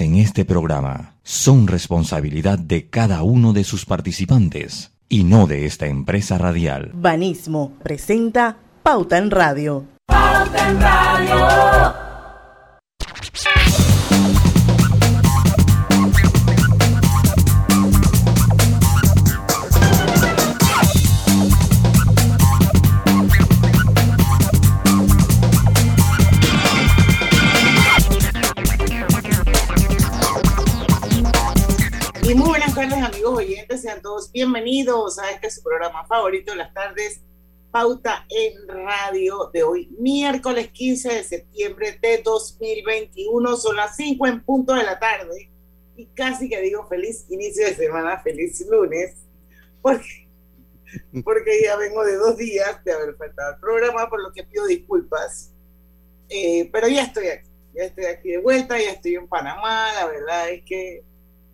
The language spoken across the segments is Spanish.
en este programa son responsabilidad de cada uno de sus participantes y no de esta empresa radial. Banismo presenta Pauta en Radio. Pauta en Radio. Oyentes, sean todos bienvenidos a este su programa favorito de las tardes, Pauta en Radio de hoy, miércoles 15 de septiembre de 2021, son las 5 en punto de la tarde y casi que digo feliz inicio de semana, feliz lunes, porque, porque ya vengo de dos días de haber faltado el programa, por lo que pido disculpas, eh, pero ya estoy aquí, ya estoy aquí de vuelta, ya estoy en Panamá, la verdad es que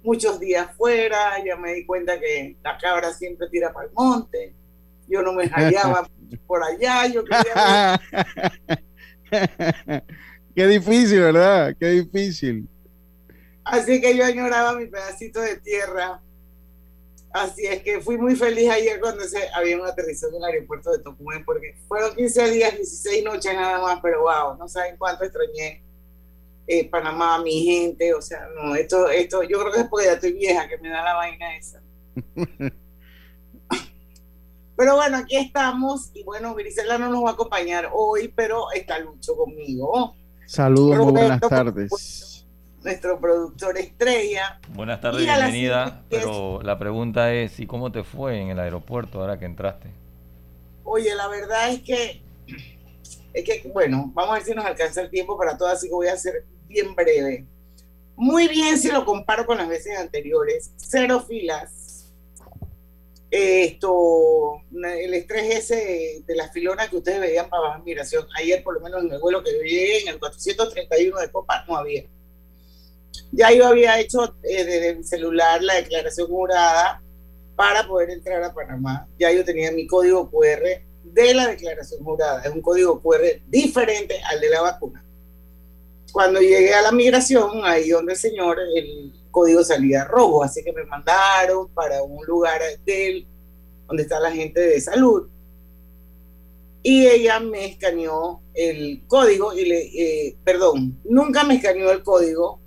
muchos días fuera, ya me di cuenta que la cabra siempre tira para el monte, yo no me hallaba por allá, yo quería... Qué difícil, ¿verdad? Qué difícil. Así que yo añoraba mi pedacito de tierra. Así es que fui muy feliz ayer cuando se había un aterrizaje en el aeropuerto de Tocumen, porque fueron 15 días, 16 noches nada más, pero wow, no saben cuánto extrañé eh, Panamá, mi gente, o sea, no, esto, esto, yo creo que es porque ya estoy vieja que me da la vaina esa. pero bueno, aquí estamos y bueno, Grisela no nos va a acompañar hoy, pero está Lucho conmigo. Saludos, muy buenas tardes. Nuestro productor estrella. Buenas tardes, bienvenida. Pero la pregunta es, ¿y cómo te fue en el aeropuerto ahora que entraste? Oye, la verdad es que, es que, bueno, vamos a ver si nos alcanza el tiempo para todo, así que voy a hacer bien breve. Muy bien si lo comparo con las veces anteriores. Cero filas. Esto, el estrés ese de las filonas que ustedes veían para bajar migración. Ayer, por lo menos en el vuelo que yo llegué, en el 431 de Copa, no había. Ya yo había hecho eh, desde mi celular la declaración jurada para poder entrar a Panamá. Ya yo tenía mi código QR de la declaración jurada. Es un código QR diferente al de la vacuna. Cuando llegué a la migración, ahí donde el señor, el código salía rojo, así que me mandaron para un lugar del, donde está la gente de salud. Y ella me escaneó el código y le, eh, perdón, nunca me escaneó el código.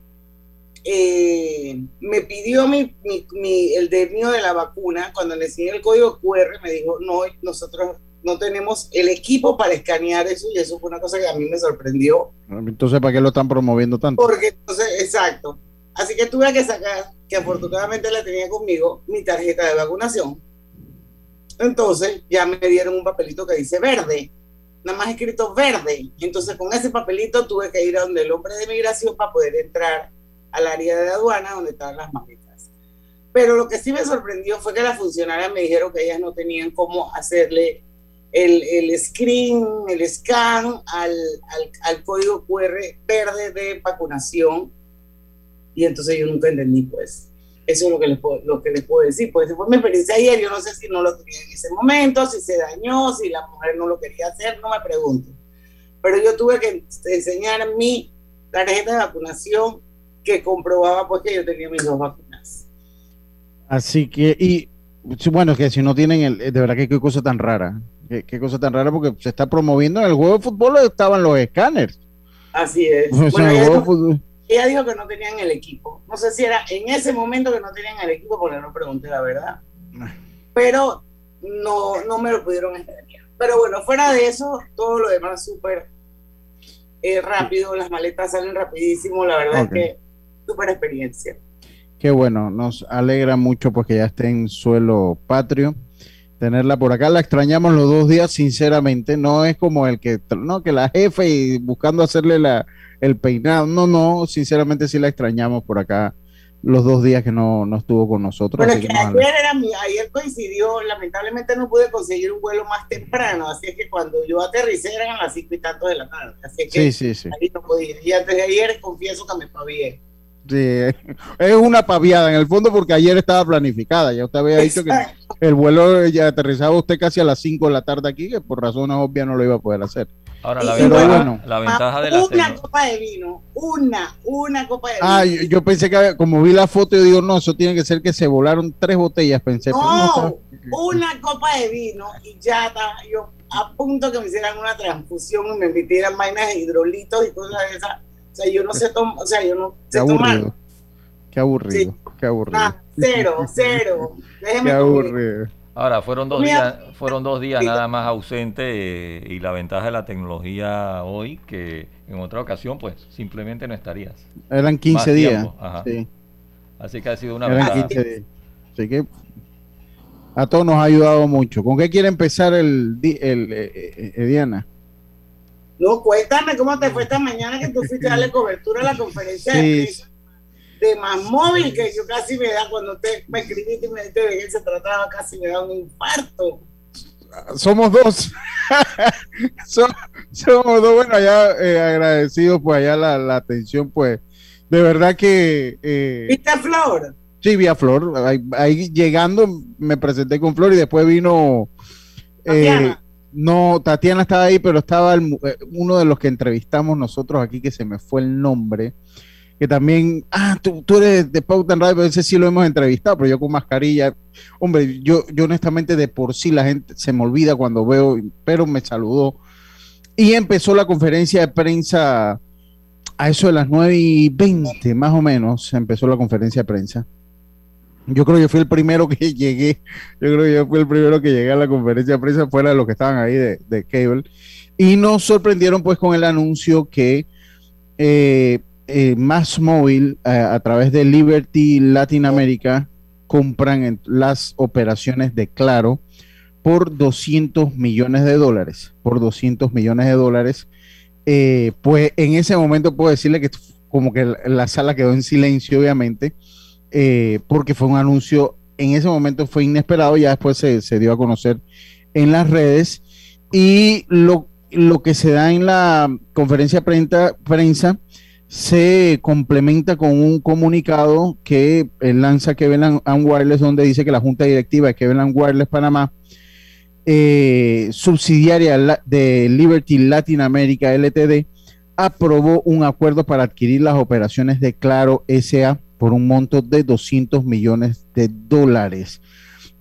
Eh, me pidió mi, mi, el de de la vacuna. Cuando le enseñé el código QR, me dijo, no, nosotros no tenemos el equipo para escanear eso y eso fue una cosa que a mí me sorprendió. Entonces, ¿para qué lo están promoviendo tanto? Porque entonces, exacto. Así que tuve que sacar, que afortunadamente la tenía conmigo, mi tarjeta de vacunación. Entonces ya me dieron un papelito que dice verde, nada más escrito verde. Entonces con ese papelito tuve que ir a donde el hombre de migración para poder entrar al área de aduana donde estaban las maletas. Pero lo que sí me sorprendió fue que las funcionarias me dijeron que ellas no tenían cómo hacerle el, el screen, el scan al, al, código QR verde de vacunación. Y entonces yo nunca entendí, pues. Eso es lo que les puedo, lo que les puedo decir. Pues fue mi experiencia ayer. Yo no sé si no lo tenía en ese momento, si se dañó, si la mujer no lo quería hacer, no me pregunto. Pero yo tuve que enseñar mi tarjeta de vacunación que comprobaba pues que yo tenía mis dos vacunas. Así que, y bueno, que si no tienen el, de verdad que qué cosa tan rara. Qué, cosa tan rara porque se está promoviendo en el juego de fútbol estaban los escáneres. Así es. ella, dijo, que no tenían el equipo. No sé si era en ese momento que no tenían el equipo porque no pregunté la verdad. Pero no, no me lo pudieron extrañar. Pero bueno, fuera de eso, todo lo demás súper eh, rápido, las maletas salen rapidísimo, la verdad es que súper experiencia. Qué bueno, nos alegra mucho porque ya esté en suelo patrio tenerla por acá. La extrañamos los dos días, sinceramente. No es como el que, no, que la jefe y buscando hacerle la, el peinado. No, no, sinceramente sí la extrañamos por acá los dos días que no, no estuvo con nosotros. Pero que ayer, era ayer coincidió, lamentablemente no pude conseguir un vuelo más temprano, así es que cuando yo aterricé eran a las cinco y tanto de la tarde, así que sí, sí, sí. ahí no podía. Y antes de ayer confieso que me fue bien. Sí, es una paviada en el fondo porque ayer estaba planificada. Ya usted había dicho que el vuelo ya aterrizaba usted casi a las 5 de la tarde aquí, que por razones obvias no lo iba a poder hacer. Ahora, la, ventaja, bueno. la ventaja de la Una copa de vino, una, una copa de vino. Ah, yo, yo pensé que como vi la foto, yo digo, no, eso tiene que ser que se volaron tres botellas, pensé. pero no, no, una copa de vino y ya está. Yo a punto que me hicieran una transfusión y me metieran vainas de hidrolitos y cosas de esas. O sea, yo no sé tomar, o sea, yo no qué sé tomar. aburrido. Qué aburrido, qué aburrido. Nada, cero, cero. Déjeme Qué comer. aburrido. Ahora, fueron dos días, fueron dos días nada más ausente eh, y la ventaja de la tecnología hoy que en otra ocasión pues simplemente no estarías. Eran 15 Más días. Sí, Así que ha sido una eran ventaja. 15 días. Así que a todos nos ha ayudado mucho. ¿Con qué quiere empezar el, di- el eh, eh, eh, Diana? No, cuéntame cómo te fue esta mañana que tú fuiste a darle cobertura a la conferencia de Sí. prensa de más móvil, que yo casi me da, cuando usted me escribiste y me dijiste de qué se trataba, casi me da un infarto. Somos dos. So- somos dos. Bueno, allá eh, agradecidos, pues allá la, la atención, pues de verdad que eh, ¿Viste a Flor? sí, vi a Flor. Ahí, ahí llegando me presenté con Flor y después vino. eh. No, Tatiana estaba ahí, pero estaba eh, uno de los que entrevistamos nosotros aquí, que se me fue el nombre. Que también, ah, tú, tú eres de Pauta en Radio, ese sí lo hemos entrevistado, pero yo con mascarilla. Hombre, yo, yo honestamente de por sí la gente se me olvida cuando veo, pero me saludó. Y empezó la conferencia de prensa a eso de las 9 y 20, más o menos, empezó la conferencia de prensa. Yo creo que yo fui el primero que llegué, yo creo que yo fui el primero que llegué a la conferencia de prensa fuera de los que estaban ahí de, Cable. Y nos sorprendieron pues con el anuncio que eh, eh, Mass Móvil eh, a través de Liberty Latinoamérica compran las operaciones de Claro por 200 millones de dólares, por 200 millones de dólares. Eh, pues en ese momento puedo decirle que como que la sala quedó en silencio, obviamente, eh, porque fue un anuncio, en ese momento fue inesperado, ya después se, dio a conocer en las redes. Y lo, lo que se da en la conferencia de prensa, se complementa con un comunicado que eh, lanza Kevin and Wireless, donde dice que la Junta Directiva de Kevin and Wireless Panamá, eh, subsidiaria de Liberty Latin America LTD, aprobó un acuerdo para adquirir las operaciones de Claro SA por un monto de 200 millones de dólares.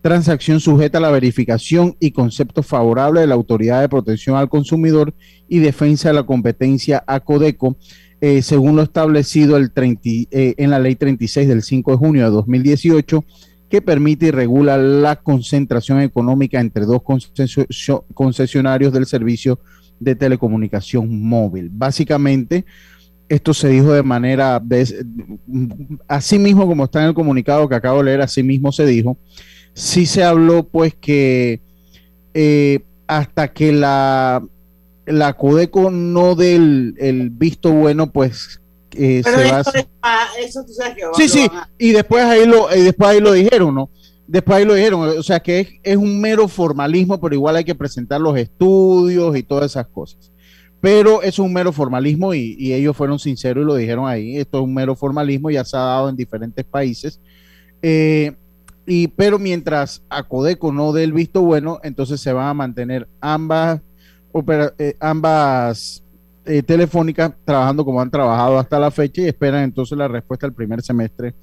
Transacción sujeta a la verificación y concepto favorable de la Autoridad de Protección al Consumidor y Defensa de la Competencia ACODECO, eh, según lo establecido el 30 y- eh, en la Ley 36 del 5 de junio de 2018, que permite y regula la concentración económica entre dos concesio- concesionarios del servicio de telecomunicación móvil. Básicamente, esto se dijo de manera, de, así mismo como está en el comunicado que acabo de leer, así mismo se dijo, sí se habló pues que eh, hasta que la, la Codeco no dé el, el visto bueno, pues eh, Pero se va a eso, es eso tú sabes que va Sí, sí, a- y después ahí lo, y después ahí lo dijeron, ¿no? Después ahí lo dijeron, o sea que es, es un mero formalismo, pero igual hay que presentar los estudios y todas esas cosas. Pero es un mero formalismo y, y ellos fueron sinceros y lo dijeron ahí, esto es un mero formalismo, ya se ha dado en diferentes países. Eh, y, pero mientras a Codeco no dé el visto bueno, entonces se van a mantener ambas, opera- eh, ambas eh, telefónicas trabajando como han trabajado hasta la fecha y esperan entonces la respuesta el primer semestre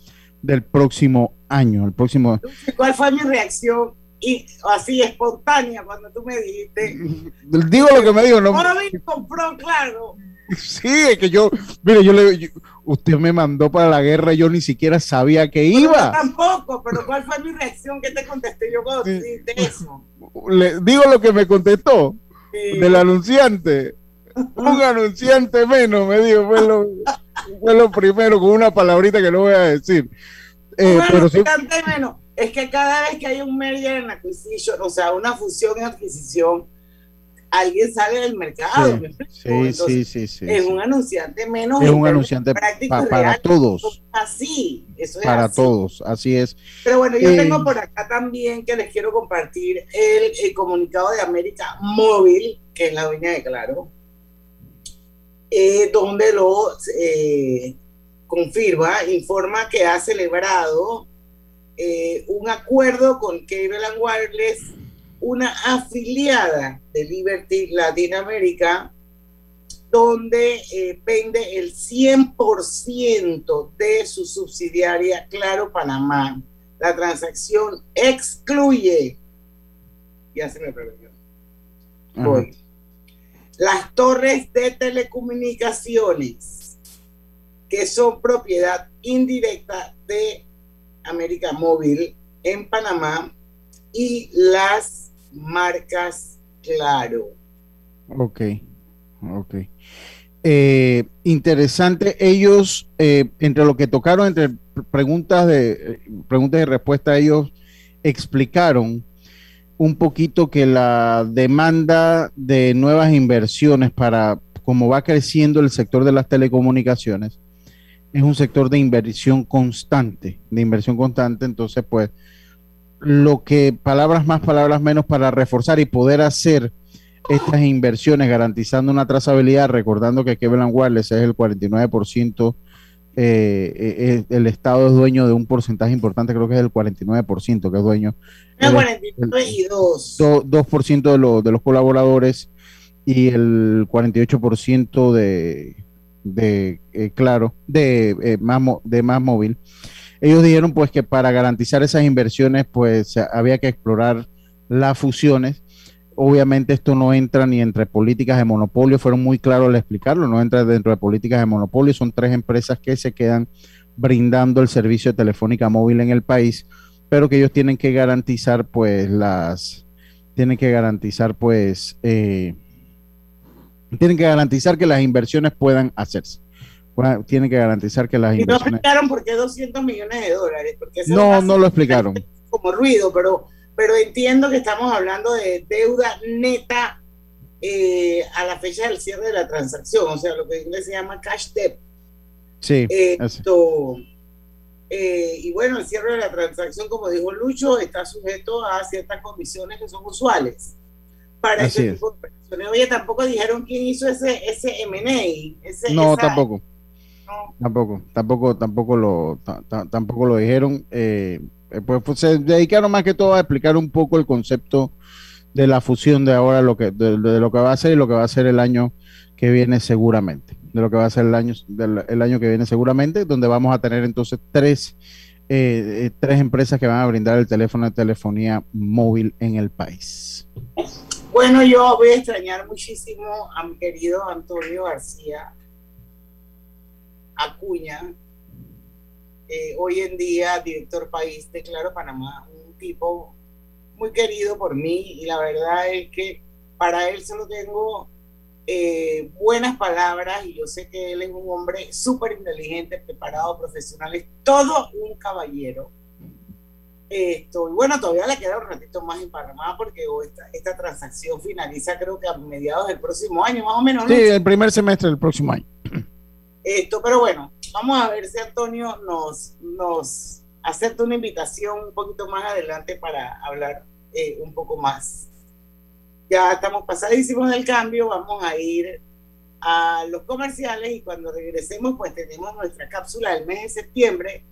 del próximo año, el próximo. ¿Cuál fue mi reacción? Y así espontánea cuando tú me dijiste, Digo lo que me dijo, no. Móvil compró, claro. Sí, es que yo, mire, yo le, yo- usted me mandó para la guerra, yo ni siquiera sabía que Yo iba. tampoco, pero ¿cuál fue mi reacción? ¿Qué te contesté yo cuando Sí. eso? Le digo lo que me contestó Sí. del anunciante. Un anunciante menos, me dijo, fue lo, fue lo primero con una palabrita que no voy a decir. Eh, pero sí, bastante menos. Es que cada vez que hay un merger en acquisition, o sea, una fusión en adquisición, alguien sale del mercado. sí, sí, Entonces, sí, sí, Es un anunciante menos. Es un anunciante pa- para todos, Así, eso es para así. todos, así es. Pero bueno, yo Eh, tengo por acá también que les quiero compartir el, el comunicado de América Móvil, que es la dueña de Claro, eh, donde los, eh, confirma, informa que ha celebrado eh, un acuerdo con Cable and Wireless, una afiliada de Liberty Latinoamérica, donde eh, vende el 100% de su subsidiaria Claro Panamá. La transacción excluye, ya se me perdió, las torres de telecomunicaciones que son propiedad indirecta de América Móvil en Panamá y las marcas Claro. Ok, ok. Eh, interesante. Ellos, eh, entre lo que tocaron, entre preguntas de preguntas y respuestas, ellos explicaron un poquito que la demanda de nuevas inversiones para como va creciendo el sector de las telecomunicaciones, es un sector de inversión constante, de inversión constante, entonces pues lo que palabras más, palabras menos para reforzar y poder hacer estas inversiones garantizando una trazabilidad, recordando que Kevin Wireless es el 49%, eh, eh, eh, el Estado es dueño de un porcentaje importante, creo que es el 49% que es dueño. El 49 y 2. 2% de, de los colaboradores y el 48% de, de claro, de, más, de más móvil. Ellos dijeron pues que para garantizar esas inversiones pues había que explorar las fusiones obviamente esto no entra ni entre políticas de monopolio, fueron muy claros al explicarlo, no entra dentro de políticas de monopolio, son tres empresas que se quedan brindando el servicio de telefónica móvil en el país, pero que ellos tienen que garantizar pues las, tienen que garantizar pues, eh, tienen que garantizar que las inversiones puedan hacerse. tienen que garantizar que las inversiones... no explicaron por qué 200 millones de dólares. no, no lo explicaron. Como ruido, pero pero entiendo que estamos hablando de deuda neta eh, a la fecha del cierre de la transacción, o sea, lo que en inglés se llama cash debt. Sí. Esto, eh, y bueno, el cierre de la transacción, como dijo Lucho, está sujeto a ciertas condiciones que son usuales para ese tipo de. Oye, tampoco dijeron quién hizo ese, ese M&A. no, tampoco. Tampoco, tampoco, tampoco lo, tampoco lo dijeron. Eh, eh, pues, pues, se dedicaron más que todo a explicar un poco el concepto de la fusión de ahora, lo que, de, lo que va a ser y lo que va a ser el año que viene seguramente, de lo que va a ser el año, del, año que viene seguramente, donde vamos a tener entonces tres, eh, eh, tres empresas que van a brindar el teléfono de telefonía móvil en el país. Bueno, yo voy a extrañar muchísimo a mi querido Antonio García Acuña, hoy en día director país de Claro Panamá, un tipo muy querido por mí y la verdad es que para él solo tengo eh, buenas palabras y yo sé que él es un hombre súper inteligente, preparado, profesional, es todo un caballero. Esto, y bueno, todavía le queda un ratito más en Panamá porque esta, esta transacción finaliza creo que a mediados del próximo año, más o menos. Sí, el primer semestre del próximo año. Esto, pero bueno, vamos a ver si Antonio nos, nos acepta una invitación un poquito más adelante para hablar eh, un poco más. Ya estamos pasadísimos del cambio, vamos a ir a los comerciales y cuando regresemos pues tenemos nuestra cápsula del mes de septiembre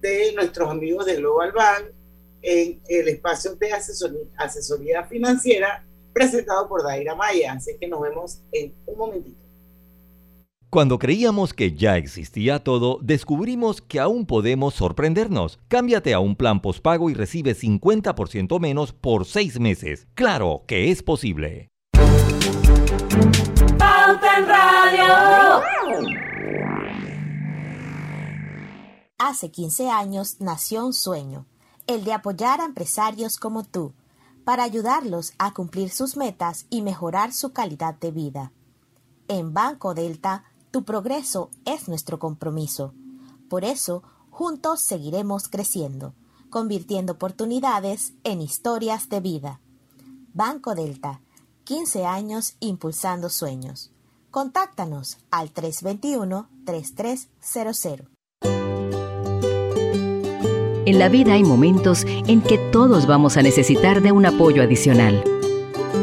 de nuestros amigos de Global Bank en el espacio de asesoría, financiera presentado por Daira Maya. Así que nos vemos en un momentito. Cuando creíamos que ya existía todo, descubrimos que aún podemos sorprendernos. Cámbiate a un plan postpago y recibe 50% menos por seis meses. Claro que es posible. Pauta en Radio. Hace 15 años nació un sueño, el de apoyar a empresarios como tú, para ayudarlos a cumplir sus metas y mejorar su calidad de vida. En Banco Delta, tu progreso es nuestro compromiso. Por eso, juntos seguiremos creciendo, convirtiendo oportunidades en historias de vida. Banco Delta, 15 años impulsando sueños. Contáctanos al 321-3300. En la vida hay momentos en que todos vamos a necesitar de un apoyo adicional.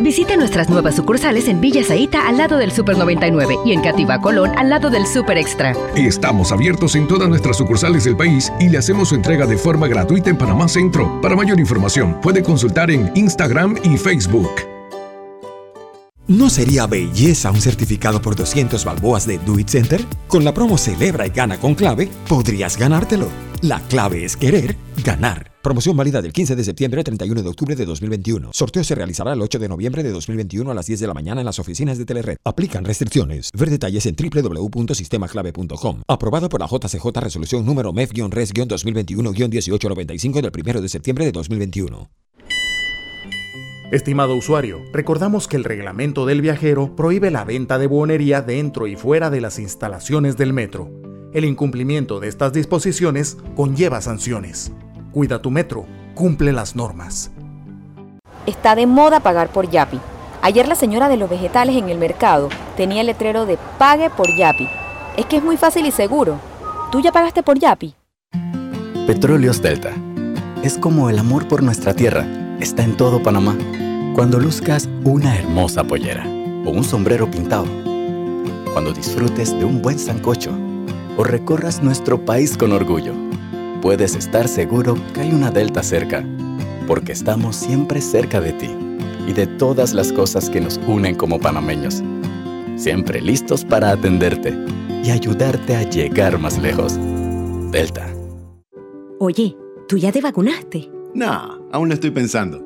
Visite nuestras nuevas sucursales en Villa Zaita al lado del Super 99 y en Cativa Colón al lado del Super Extra. Estamos abiertos en todas nuestras sucursales del país y le hacemos su entrega de forma gratuita en Panamá Centro. Para mayor información, puede consultar en Instagram y Facebook. ¿No sería belleza un certificado por 200 balboas de Do It Center? Con la promo Celebra y Gana con Clave, podrías ganártelo. La clave es querer ganar. Promoción válida del 15 de septiembre al 31 de octubre de 2021. Sorteo se realizará el 8 de noviembre de 2021 a las 10 de la mañana en las oficinas de Telered. Aplican restricciones. Ver detalles en www.sistemaclave.com. Aprobado por la JCJ Resolución número MEF-RES-2021-1895 del 1 de septiembre de 2021. Estimado usuario, recordamos que el reglamento del viajero prohíbe la venta de buonería dentro y fuera de las instalaciones del metro. El incumplimiento de estas disposiciones conlleva sanciones. Cuida tu metro, cumple las normas. Está de moda pagar por Yapi. Ayer la señora de los vegetales en el mercado tenía el letrero de Pague por Yapi. Es que es muy fácil y seguro. ¿Tú ya pagaste por Yapi? Petróleos Delta. Es como el amor por nuestra tierra. Está en todo Panamá. Cuando luzcas una hermosa pollera o un sombrero pintado. Cuando disfrutes de un buen sancocho o recorras nuestro país con orgullo puedes estar seguro que hay una Delta cerca, porque estamos siempre cerca de ti y de todas las cosas que nos unen como panameños. Siempre listos para atenderte y ayudarte a llegar más lejos. Delta. Oye, ¿tú ya te vacunaste? No, aún lo estoy pensando.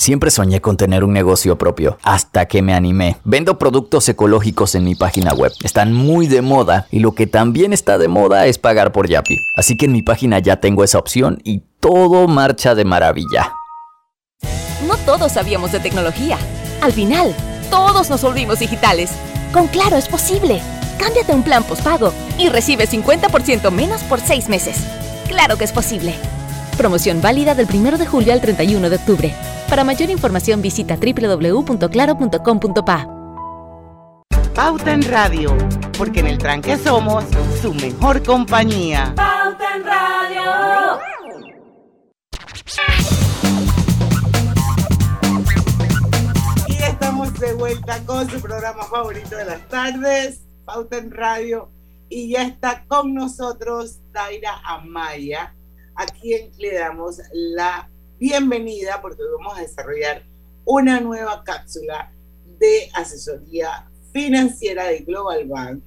Siempre soñé con tener un negocio propio, hasta que me animé. Vendo productos ecológicos en mi página web. Están muy de moda y lo que también está de moda es pagar por Yapi. Así que en mi página ya tengo esa opción y todo marcha de maravilla. No todos sabíamos de tecnología. Al final, todos nos volvimos digitales. Con Claro es posible. Cámbiate un plan postpago y recibe 50% menos por 6 meses. Claro que es posible. Promoción válida del 1 de julio al 31 de octubre. Para mayor información visita www.claro.com.pa. Pauta en Radio, porque en el tranque somos su mejor compañía. Pauta en Radio. Y estamos de vuelta con su programa favorito de las tardes, Pauta en Radio. Y ya está con nosotros Daira Amaya, a quien le damos la bienvenida porque vamos a desarrollar una nueva cápsula de asesoría financiera de Global Bank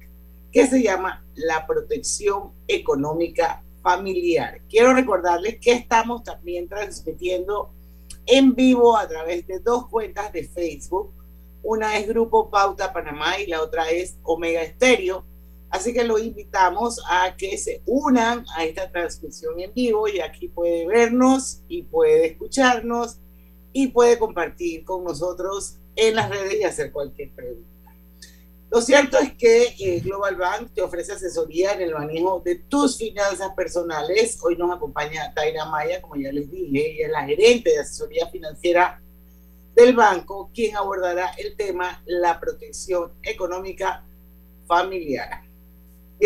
que se llama la protección económica familiar. Quiero recordarles que estamos también transmitiendo en vivo a través de dos cuentas de Facebook. Una es Grupo Pauta Panamá y la otra es Omega Estéreo. Así que lo invitamos a que se unan a esta transmisión en vivo y aquí puede vernos y puede escucharnos y puede compartir con nosotros en las redes y hacer cualquier pregunta. Lo cierto es que eh, Global Bank te ofrece asesoría en el manejo de tus finanzas personales. Hoy nos acompaña Taira Maya, como ya les dije, ella es la gerente de asesoría financiera del banco, quien abordará el tema la protección económica familiar.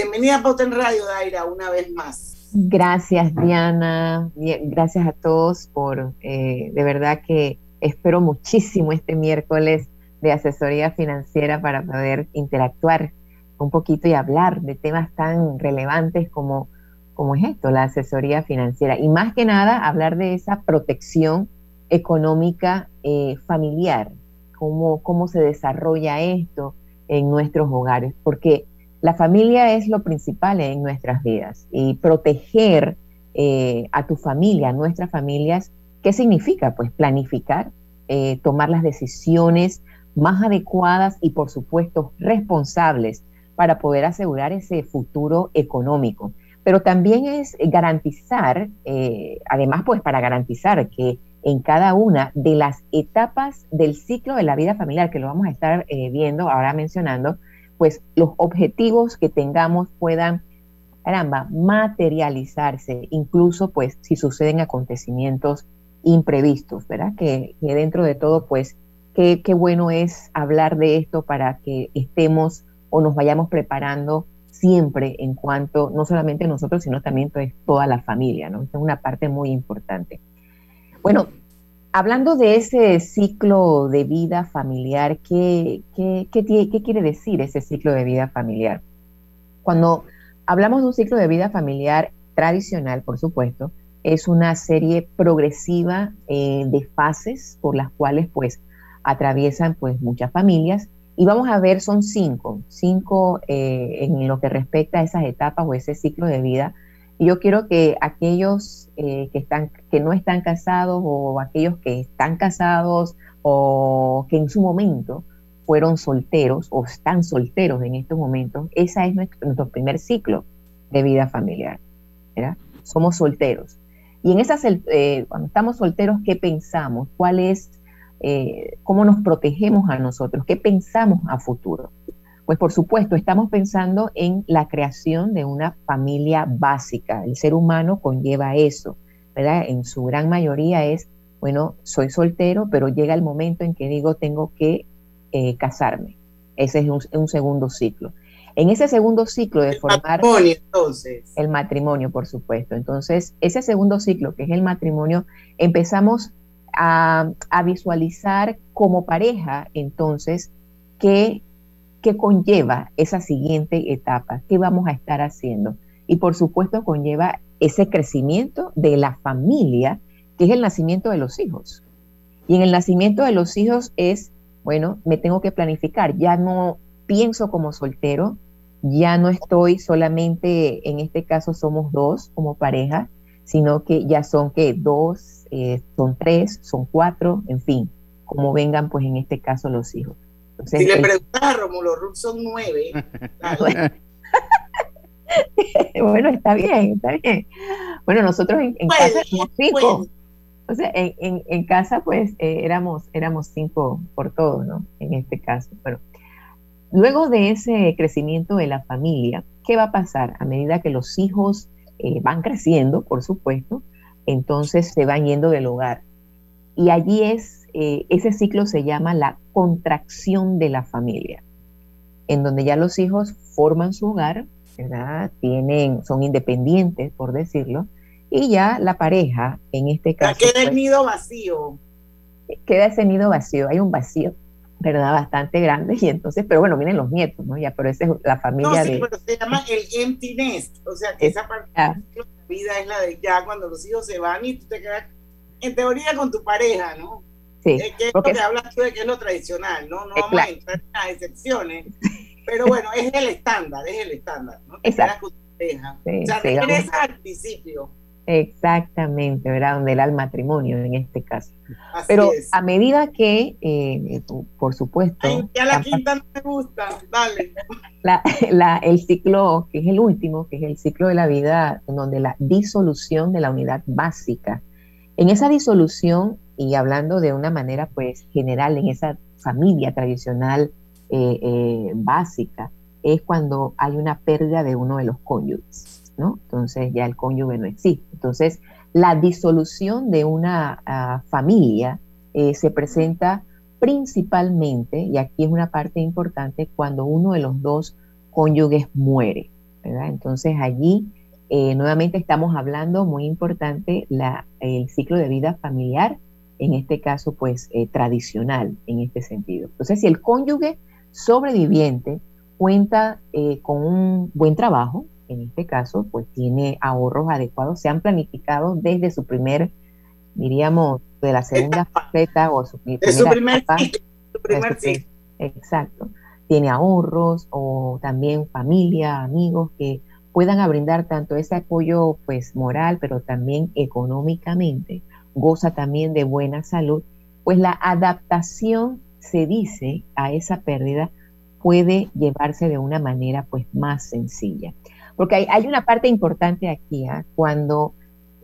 Bienvenida a Pauta en Radio, Daira, una vez más. Gracias, Diana. Gracias a todos por, eh, de verdad que espero muchísimo este miércoles de asesoría financiera para poder interactuar un poquito y hablar de temas tan relevantes como, como es esto, la asesoría financiera. Y más que nada, hablar de esa protección económica eh, familiar, cómo, cómo se desarrolla esto en nuestros hogares, porque la familia es lo principal en nuestras vidas y proteger eh, a tu familia, a nuestras familias, ¿qué significa? Pues planificar, eh, tomar las decisiones más adecuadas y por supuesto responsables para poder asegurar ese futuro económico. Pero también es garantizar, eh, además pues para garantizar que en cada una de las etapas del ciclo de la vida familiar, que lo vamos a estar viendo ahora mencionando, pues los objetivos que tengamos puedan, caramba, materializarse, incluso pues si suceden acontecimientos imprevistos, ¿verdad? Que, dentro de todo, pues, qué, qué bueno es hablar de esto para que estemos o nos vayamos preparando siempre en cuanto, no solamente nosotros, sino también pues, toda la familia, ¿no? Es una parte muy importante. Bueno, Hablando de ese ciclo de vida familiar, ¿qué, qué, quiere decir ese ciclo de vida familiar? Cuando hablamos de un ciclo de vida familiar tradicional, por supuesto, es una serie progresiva eh, de fases por las cuales pues atraviesan pues muchas familias y vamos a ver son cinco, cinco eh, en lo que respecta a esas etapas o ese ciclo de vida y yo quiero que aquellos eh, que, están, que no están casados o aquellos que están casados o que en su momento fueron solteros o están solteros en estos momentos, ese es nuestro, primer ciclo de vida familiar. Somos solteros. Y en esas, eh, cuando estamos solteros, ¿qué pensamos? ¿Cuál es, eh, cómo nos protegemos a nosotros? ¿Qué pensamos a futuro? Pues por supuesto, estamos pensando en la creación de una familia básica. El ser humano conlleva eso, ¿verdad? En su gran mayoría es, bueno, soy soltero, pero llega el momento en que digo, tengo que eh, casarme. Ese es un, segundo ciclo. En ese segundo ciclo de formar... Matrimonio, entonces. El matrimonio, por supuesto. Entonces, ese segundo ciclo, que es el matrimonio, empezamos a, a visualizar como pareja, entonces, que ¿Qué conlleva esa siguiente etapa? ¿Qué vamos a estar haciendo? Y por supuesto conlleva ese crecimiento de la familia, que es el nacimiento de los hijos. Y en el nacimiento de los hijos es, bueno, me tengo que planificar, ya no pienso como soltero, ya no estoy solamente, en este caso somos dos como pareja, sino que ya son que dos, eh, son tres, son cuatro, en fin, como vengan pues en este caso los hijos si le preguntas a Romulo Ruth son nueve. bueno, está bien, está bien. Bueno, nosotros en, casa somos cinco. O sea, en, en, casa pues eh, éramos, éramos cinco por todo, ¿no? En este caso. Bueno, luego de ese crecimiento de la familia, ¿qué va a pasar? A medida que los hijos eh, van creciendo, por supuesto, entonces se van yendo del hogar. Y allí es eh, ese ciclo se llama la contracción de la familia, en donde ya los hijos forman su hogar, Tienen, son independientes, por decirlo, y ya la pareja, en este caso... queda el pues, nido vacío. Queda ese nido vacío, hay un vacío, ¿verdad? Bastante grande, y entonces, pero bueno, vienen los nietos, ¿no? Ya, pero esa es la familia no, sí, pero se llama el empty nest, o sea, que esa parte de la vida es la de ya cuando los hijos se van y tú te quedas, en teoría, con tu pareja, ¿no? Es que porque... lo que hablas tú de que es lo tradicional, ¿no? No vamos a entrar en las excepciones, pero bueno, es el estándar, es el estándar, ¿no? Exacto. Sí, o sea, regresa al principio. Exactamente, ¿verdad? Donde era el matrimonio en este caso. Pero a medida que, eh, por supuesto. Ay, ya la, quinta no me gusta, dale. La, el ciclo, que es el último, que es el ciclo de la vida, en donde la disolución de la unidad básica. En esa disolución y hablando de una manera pues general en esa familia tradicional eh, eh, básica, es cuando hay una pérdida de uno de los cónyuges, ¿no? Entonces ya el cónyuge no existe. Entonces la disolución de una ah, familia eh, se presenta principalmente, y aquí es una parte importante, cuando uno de los dos cónyuges muere, ¿verdad? Entonces allí nuevamente estamos hablando, muy importante, la, el ciclo de vida familiar en este caso, pues, eh, tradicional en este sentido. Entonces, si el cónyuge sobreviviente cuenta eh, con un buen trabajo, en este caso, pues tiene ahorros adecuados, se han planificado desde su primer, diríamos, de la segunda faceta o su, de su primer, etapa, su primer sí. Exacto. Tiene ahorros o también familia, amigos que puedan brindar tanto ese apoyo pues moral, pero también económicamente, goza también de buena salud, pues la adaptación se dice a esa pérdida puede llevarse de una manera pues más sencilla. Porque hay, una parte importante aquí, ¿eh? cuando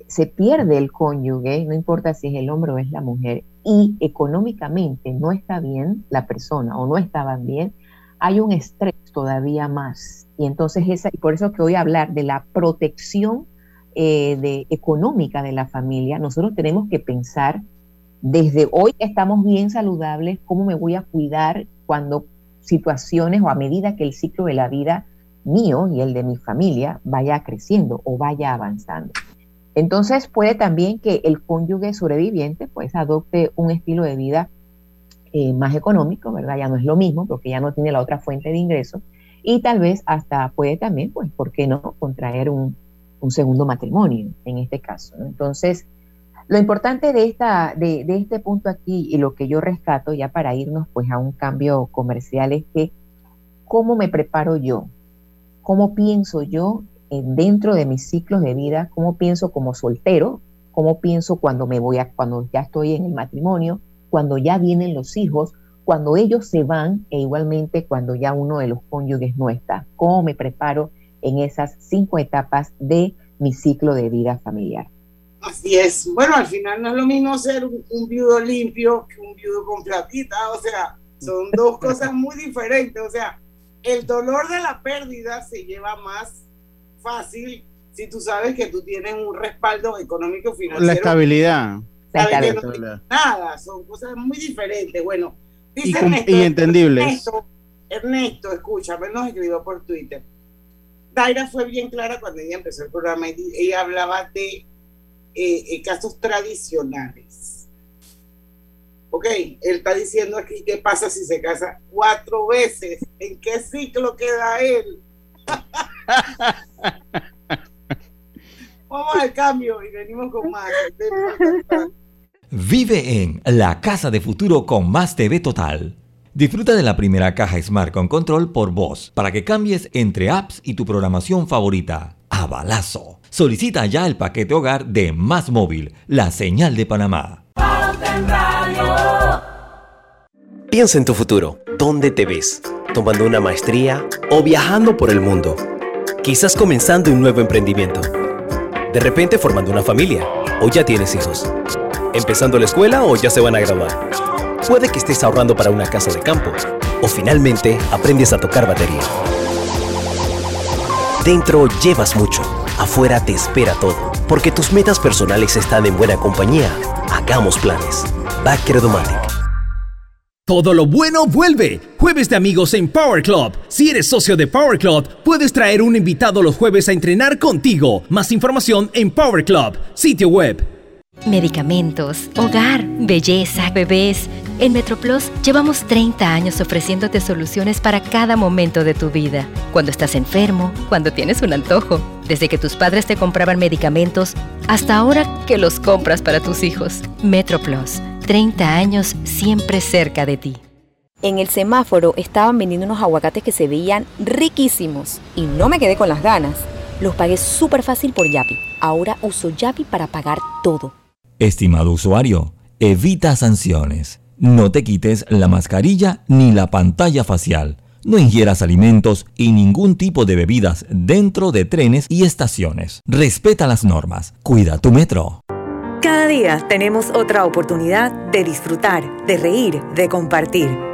se pierde el cónyuge, no importa si es el hombre o es la mujer, y económicamente no está bien la persona o no estaban bien, hay un estrés todavía más. Y entonces esa, y por eso que voy a hablar de la protección eh, de, económica de la familia, nosotros tenemos que pensar desde hoy estamos bien saludables, cómo me voy a cuidar cuando situaciones o a medida que el ciclo de la vida mío y el de mi familia vaya creciendo o vaya avanzando. Entonces puede también que el cónyuge sobreviviente pues adopte un estilo de vida eh, más económico, ¿verdad? Ya no es lo mismo porque ya no tiene la otra fuente de ingreso y tal vez hasta puede también, pues, ¿por qué no? Contraer un, un segundo matrimonio en este caso. Entonces, lo importante de, esta, de, de, este punto aquí y lo que yo rescato ya para irnos pues a un cambio comercial es que cómo me preparo yo, cómo pienso yo dentro de mis ciclos de vida, cómo pienso como soltero, cómo pienso cuando me voy a, cuando ya estoy en el matrimonio, cuando ya vienen los hijos, cuando ellos se van e igualmente cuando ya uno de los cónyuges no está. ¿Cómo me preparo en esas cinco etapas de mi ciclo de vida familiar? Así es. Bueno, al final no es lo mismo ser un, un viudo limpio que un viudo con platita. O sea, son dos cosas muy diferentes. O sea, el dolor de la pérdida se lleva más fácil si tú sabes que tú tienes un respaldo económico financiero. La estabilidad. Sabes que no nada, son cosas muy diferentes. Bueno, dice y, Ernesto, y entendibles. Ernesto, Ernesto, escúchame, nos escribió por Twitter. Daira fue bien clara cuando ella empezó el programa y ella hablaba de eh, casos tradicionales. Ok, él está diciendo aquí qué pasa si se casa cuatro veces, en qué ciclo queda él. Vamos al cambio y venimos con más. Vive en la Casa de Futuro con Más TV Total. Disfruta de la primera caja Smart con control por voz para que cambies entre apps y tu programación favorita. A balazo. Solicita ya el paquete hogar de Más Móvil, la señal de Panamá. Piensa en tu futuro. ¿Dónde te ves? ¿Tomando una maestría o viajando por el mundo? Quizás comenzando un nuevo emprendimiento. De repente formando una familia o ya tienes hijos. Empezando la escuela o ya se van a graduar. Puede que estés ahorrando para una casa de campo o finalmente aprendes a tocar batería. Dentro llevas mucho, afuera te espera todo, porque tus metas personales están en buena compañía. Hagamos planes. Backer Domatic. Todo lo bueno vuelve. Jueves de amigos en Power Club. Si eres socio de Power Club, puedes traer un invitado los jueves a entrenar contigo. Más información en Power Club, sitio web. Medicamentos, hogar, belleza, bebés. En MetroPlus llevamos 30 años ofreciéndote soluciones para cada momento de tu vida. Cuando estás enfermo, cuando tienes un antojo, desde que tus padres te compraban medicamentos hasta ahora que los compras para tus hijos. MetroPlus, 30 años siempre cerca de ti. En el semáforo estaban vendiendo unos aguacates que se veían riquísimos y no me quedé con las ganas. Los pagué súper fácil por Yapi. Ahora uso Yapi para pagar todo. Estimado usuario, evita sanciones. No te quites la mascarilla ni la pantalla facial. No ingieras alimentos y ningún tipo de bebidas dentro de trenes y estaciones. Respeta las normas. Cuida tu metro. Cada día tenemos otra oportunidad de disfrutar, de reír, de compartir.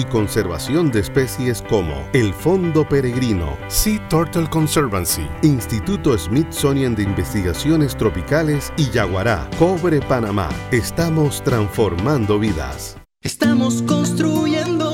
conservación de especies como el Fondo Peregrino, Sea Turtle Conservancy, Instituto Smithsonian de Investigaciones Tropicales y Yaguará. Cobre Panamá. Estamos transformando vidas. Estamos construyendo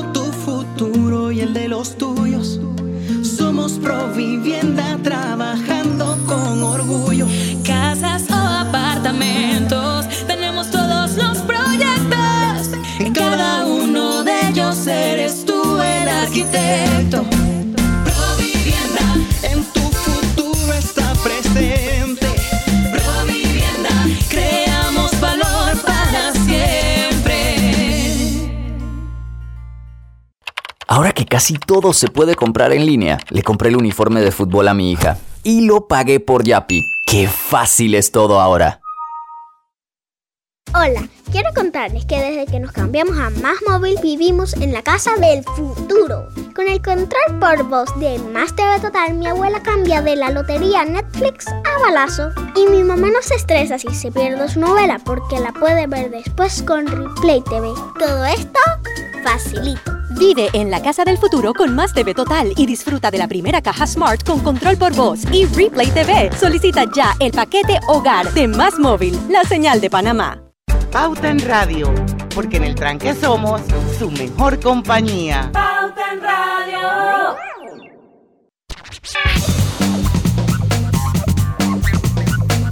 Ahora que casi todo se puede comprar en línea, le compré el uniforme de fútbol a mi hija y lo pagué por Yapi. ¡Qué fácil es todo ahora! Hola, quiero contarles que desde que nos cambiamos a Más Móvil vivimos en la casa del futuro. Con el control por voz de Más TV Total, mi abuela cambia de la lotería Netflix a balazo. Y mi mamá no se estresa si se pierde su novela porque la puede ver después con Replay TV. Todo esto facilito. Vive en la casa del futuro con Más TV Total y disfruta de la primera caja Smart con control por voz y Replay TV. Solicita ya el paquete Hogar de Más Móvil, la señal de Panamá. Pauta en Radio, porque en el tranque somos su mejor compañía. Pauta en Radio.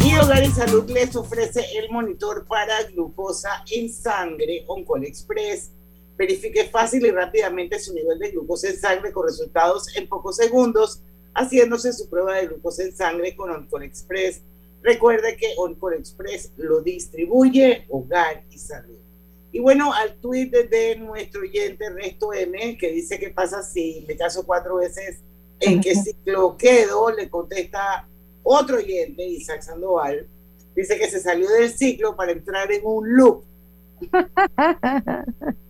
Y Hogar y Salud les ofrece el monitor para glucosa en sangre Oncol Express. Verifique fácil y rápidamente su nivel de glucosa en sangre con resultados en pocos segundos, haciéndose su prueba de glucosa en sangre con Oncol Express. Recuerde que Oncol Express lo distribuye Hogar y Salud. Y bueno, al tweet de nuestro oyente Ernesto M, que dice que pasa si me caso cuatro veces, en qué ciclo quedo, le contesta otro oyente, Isaac Sandoval, dice que se salió del ciclo para entrar en un loop.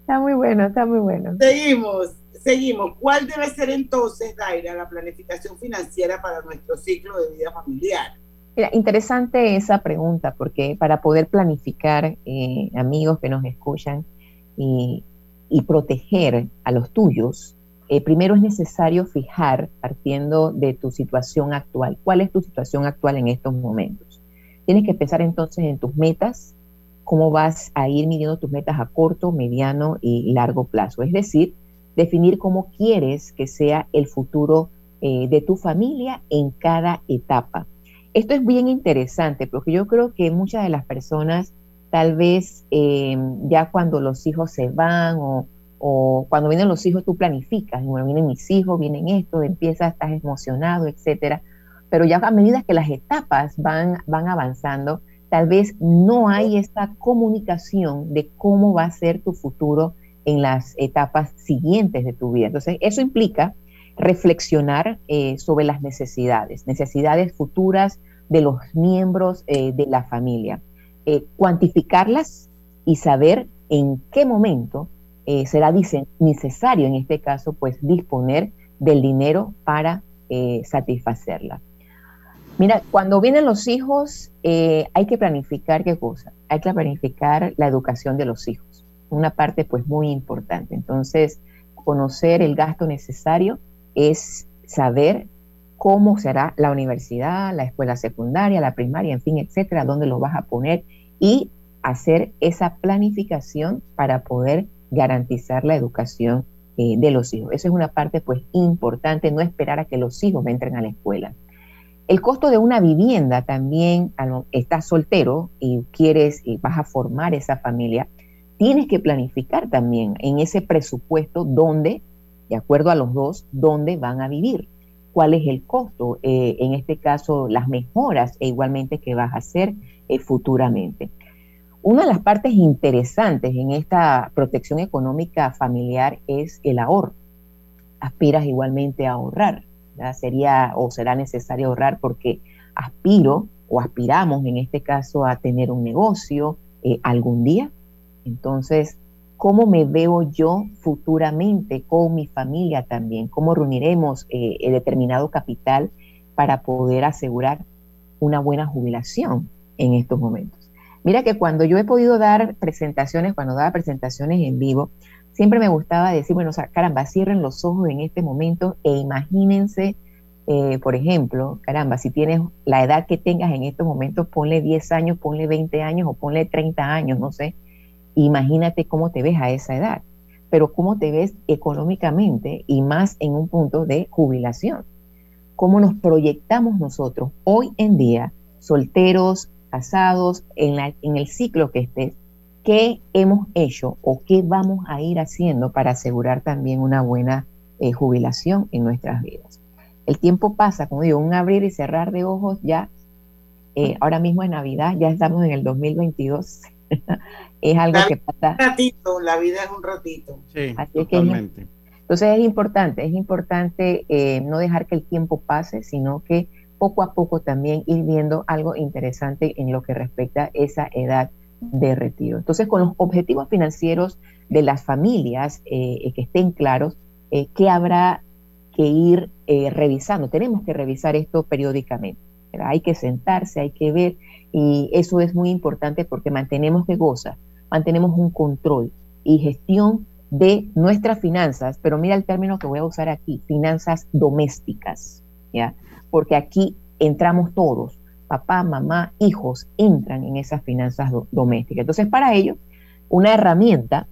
Está muy bueno, está muy bueno. Seguimos, seguimos. ¿Cuál debe ser entonces, Daira, la planificación financiera para nuestro ciclo de vida familiar? Mira, interesante esa pregunta, porque para poder planificar, eh, amigos que nos escuchan, y, y proteger a los tuyos, eh, primero es necesario fijar, partiendo de tu situación actual, cuál es tu situación actual en estos momentos. Tienes que pensar entonces en tus metas, cómo vas a ir midiendo tus metas a corto, mediano y largo plazo. Es decir, definir cómo quieres que sea el futuro eh, de tu familia en cada etapa. Esto es bien interesante porque yo creo que muchas de las personas tal vez eh, ya cuando los hijos se van o, o, cuando vienen los hijos tú planificas, bueno, vienen mis hijos, vienen esto, empiezas, estás emocionado, etcétera. Pero ya a medida que las etapas van, van avanzando, tal vez no hay esta comunicación de cómo va a ser tu futuro en las etapas siguientes de tu vida. Entonces, eso implica reflexionar eh, sobre las necesidades, necesidades futuras de los miembros eh, de la familia, eh, cuantificarlas y saber en qué momento será necesario, en este caso, pues disponer del dinero para eh, satisfacerla. Mira, cuando vienen los hijos, eh, hay que planificar qué cosa. Hay que planificar la educación de los hijos. Una parte pues muy importante. Entonces, conocer el gasto necesario es saber cómo será la universidad, la escuela secundaria, la primaria, en fin, etcétera, dónde lo vas a poner y hacer esa planificación para poder garantizar la educación eh, de los hijos. Esa es una parte pues importante, no esperar a que los hijos entren a la escuela. El costo de una vivienda también, estás soltero y quieres y vas a formar esa familia, tienes que planificar también en ese presupuesto dónde, de acuerdo a los dos, dónde van a vivir, cuál es el costo, eh, en este caso las mejoras e igualmente que vas a hacer eh, futuramente. Una de las partes interesantes en esta protección económica familiar es el ahorro. Aspiras igualmente a ahorrar. Sería o será necesario ahorrar porque aspiro o aspiramos en este caso a tener un negocio eh, algún día. Entonces, ¿cómo me veo yo futuramente con mi familia también? ¿Cómo reuniremos eh, el determinado capital para poder asegurar una buena jubilación en estos momentos? Mira que cuando yo he podido dar presentaciones, cuando daba presentaciones en vivo, siempre me gustaba decir, bueno, o sea, caramba, cierren los ojos en este momento e imagínense eh, por ejemplo, caramba, si tienes la edad que tengas en estos momentos, ponle 10 años, ponle 20 años o ponle 30 años, no sé. Imagínate cómo te ves a esa edad, pero cómo te ves económicamente y más en un punto de jubilación. Cómo nos proyectamos nosotros hoy en día, solteros, casados, en, en el ciclo que estés, qué hemos hecho o qué vamos a ir haciendo para asegurar también una buena eh, jubilación en nuestras vidas el tiempo pasa, como digo, un abrir y cerrar de ojos ya, eh, ahora mismo es Navidad, ya estamos en el 2022, es algo que pasa. Un ratito, la vida es un ratito. Sí, totalmente. entonces es importante, es importante eh, no dejar que el tiempo pase, sino que poco a poco también ir viendo algo interesante en lo que respecta a esa edad de retiro. Entonces, con los objetivos financieros de las familias eh, que estén claros, ¿qué habrá que ir eh, revisando, tenemos que revisar esto periódicamente. Hay que sentarse, hay que ver, y eso es muy importante porque mantenemos que goza, mantenemos un control y gestión de nuestras finanzas, pero mira el término que voy a usar aquí, finanzas domésticas, ¿ya? Porque aquí entramos todos, papá, mamá, hijos, entran en esas finanzas domésticas. Entonces, para ello, una herramienta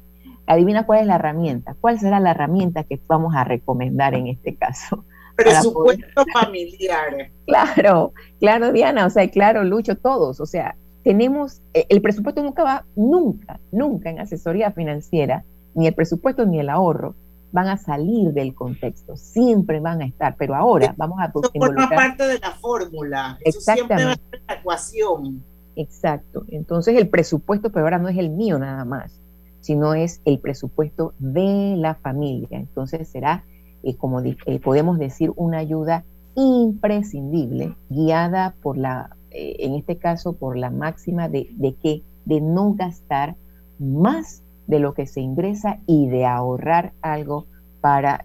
Adivina cuál es la herramienta. ¿Cuál será la herramienta que vamos a recomendar en este caso? Presupuesto familiar. Claro, claro, Diana, o sea, claro, Lucho, todos. O sea, tenemos, eh, el presupuesto nunca va, nunca, nunca en asesoría financiera, ni el presupuesto ni el ahorro van a salir del contexto, siempre van a estar, pero ahora vamos a Eso forma parte de la fórmula, eso siempre va a ser la ecuación. Exacto, entonces el presupuesto, pero ahora no es el mío nada más, sino es el presupuesto de la familia. Entonces será, eh, como eh, podemos decir, una ayuda imprescindible, guiada por la, eh, en este caso, por la máxima de, de que de no gastar más de lo que se ingresa y de ahorrar algo para,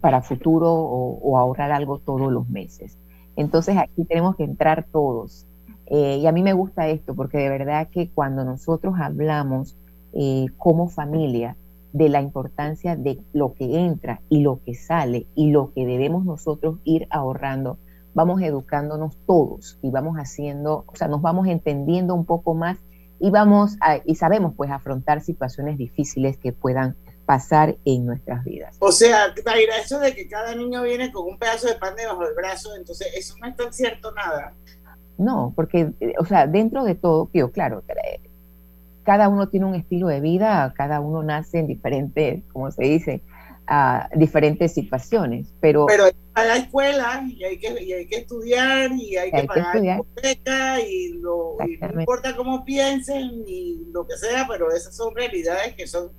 para futuro o, ahorrar algo todos los meses. Entonces aquí tenemos que entrar todos. y a mí me gusta esto porque de verdad que cuando nosotros hablamos eh, como familia de la importancia de lo que entra y lo que sale y lo que debemos nosotros ir ahorrando, vamos educándonos todos y vamos haciendo, o sea, nos vamos entendiendo un poco más y vamos y sabemos pues afrontar situaciones difíciles que puedan pasar en nuestras vidas. O sea, Taira, eso de que cada niño viene con un pedazo de pan debajo del brazo, entonces eso no es tan cierto nada. No, porque, eh, o sea, dentro de todo, yo, claro, cada uno tiene un estilo de vida, cada uno nace en diferentes, como se dice, a diferentes situaciones, pero... Pero hay que pagar escuela y hay que, y hay que estudiar y hay, que pagar hipoteca y, lo, y no importa cómo piensen y lo que sea, pero esas son realidades que son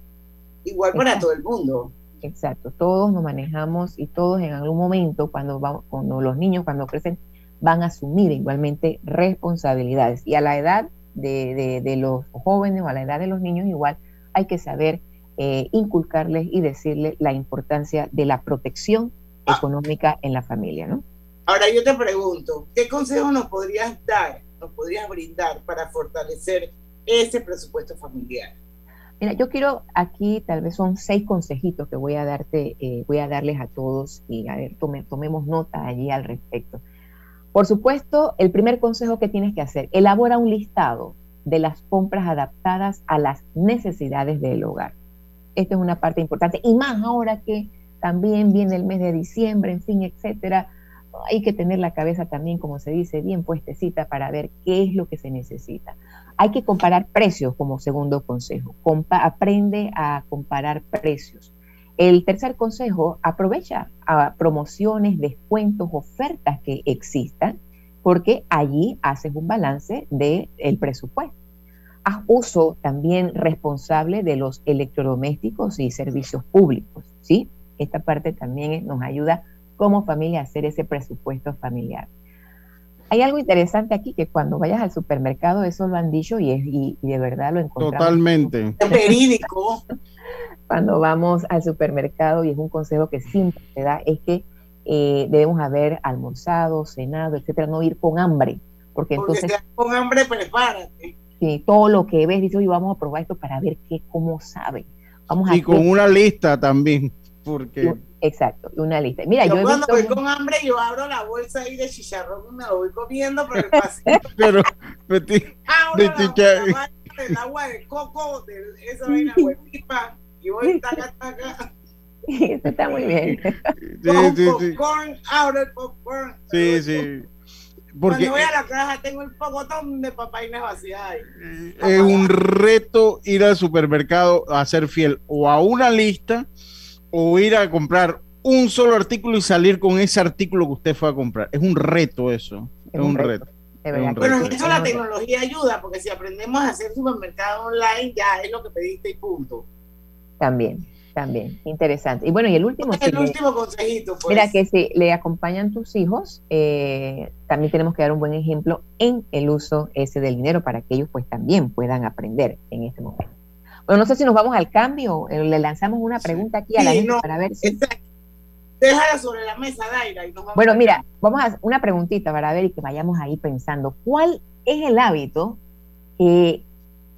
igual para todo el mundo. Exacto, todos nos manejamos y todos en algún momento, cuando, vamos, cuando los niños, cuando crecen, van a asumir igualmente responsabilidades. Y a la edad de, los jóvenes o a la edad de los niños, igual hay que saber eh, inculcarles y decirles la importancia de la protección ah. económica en la familia, ¿no? Ahora yo te pregunto, ¿qué consejo nos podrías dar, nos podrías brindar para fortalecer ese presupuesto familiar? Mira, yo quiero aquí, tal vez son seis consejitos que voy a darte, eh, voy a darles a todos y a ver, tomemos nota allí al respecto. Por supuesto, el primer consejo que tienes que hacer, elabora un listado de las compras adaptadas a las necesidades del hogar. Esta es una parte importante. Y más ahora que también viene el mes de diciembre, en fin, etcétera. Hay que tener la cabeza también, como se dice, bien puestecita para ver qué es lo que se necesita. Hay que comparar precios como segundo consejo. aprende a comparar precios. El tercer consejo, aprovecha a promociones, descuentos, ofertas que existan, porque allí haces un balance del el presupuesto. Haz uso también responsable de los electrodomésticos y servicios públicos, ¿sí? Esta parte también nos ayuda como familia a hacer ese presupuesto familiar. Hay algo interesante aquí que cuando vayas al supermercado, eso lo han dicho y, es, y, de verdad lo encontramos. Totalmente. Verídico. Cuando vamos al supermercado, y es un consejo que siempre te da, es que eh, debemos haber almorzado, cenado, etcétera, no ir con hambre. Porque, entonces. con hambre, prepárate. Sí, todo lo que ves, dice, hoy vamos a probar esto para ver qué, cómo sabe. Vamos y con una lista también, porque. Exacto, una lista. Mira, yo, yo cuando voy con hambre, yo abro la bolsa ahí de chicharrón y me lo voy comiendo por el pasillo. Pero, Betty, abro la, chicharrón. el agua de coco, de esa vaina huepipa, y voy taca, taca. Eso está muy bien. Sí, sí, popcorn, sí. abro el popcorn. Sí, sí. Porque Cuando voy a la caja tengo el pocotón de papaines vaciadas. Es un reto ir al supermercado a ser fiel o a una lista o ir a comprar un solo artículo y salir con ese artículo que usted fue a comprar. Es un reto eso. Es, es un reto. reto. Es un eso la tecnología ayuda, porque si aprendemos a hacer supermercado online, ya es lo que pediste y punto. También, también, interesante. Y bueno, y el último... El último consejito. Pues. Mira que si le acompañan tus hijos, eh, también tenemos que dar un buen ejemplo en el uso ese del dinero para que ellos pues también puedan aprender en este momento. Bueno, no sé si nos vamos al cambio, eh, le lanzamos una pregunta aquí a la Sí, gente no, para ver si... Déjala sobre la mesa, Daira. Y nos vamos Bueno, mira, vamos a una preguntita para ver y que vayamos ahí pensando. ¿Cuál es el hábito que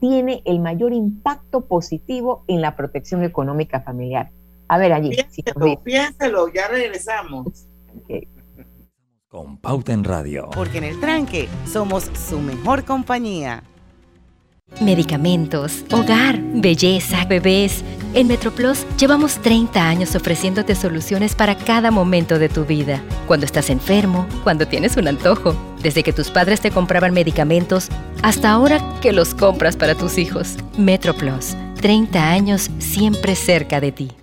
tiene el mayor impacto positivo en la protección económica familiar? A ver, allí. si nos Piénselo, dice. piénselo, ya regresamos. Con Pauta en Radio. Porque en el tranque somos su mejor compañía. Medicamentos, hogar, belleza, bebés. En MetroPlus llevamos 30 años ofreciéndote soluciones para cada momento de tu vida. Cuando estás enfermo, cuando tienes un antojo, desde que tus padres te compraban medicamentos hasta ahora que los compras para tus hijos. MetroPlus, 30 años siempre cerca de ti.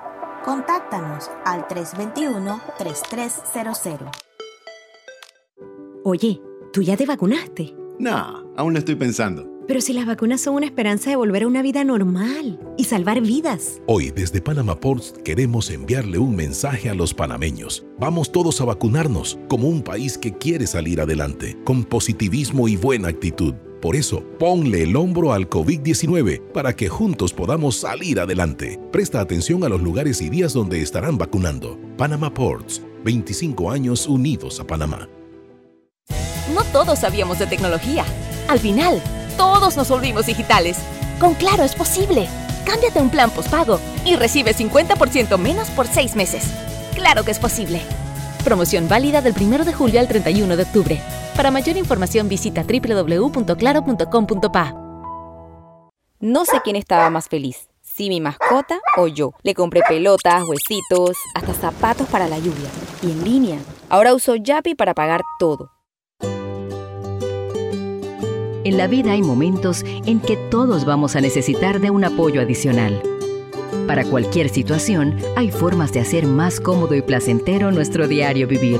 Contáctanos al 321-3300. Oye, ¿tú ya te vacunaste? No, aún lo estoy pensando. Pero si las vacunas son una esperanza de volver a una vida normal y salvar vidas. Hoy desde Panama Ports queremos enviarle un mensaje a los panameños. Vamos todos a vacunarnos como un país que quiere salir adelante, con positivismo y buena actitud. Por eso, ponle el hombro al COVID-19 para que juntos podamos salir adelante. Presta atención a los lugares y días donde estarán vacunando. Panama Ports, 25 años unidos a Panamá. No todos sabíamos de tecnología. Al final, todos nos volvimos digitales. Con Claro es posible. Cámbiate un plan postpago y recibe 50% menos por seis meses. Claro que es posible. Promoción válida del 1 de julio al 31 de octubre. Para mayor información visita www.claro.com.pa. No sé quién estaba más feliz, si mi mascota o yo. Le compré pelotas, huesitos, hasta zapatos para la lluvia. Y en línea. Ahora uso Yapi para pagar todo. En la vida hay momentos en que todos vamos a necesitar de un apoyo adicional. Para cualquier situación, hay formas de hacer más cómodo y placentero nuestro diario vivir.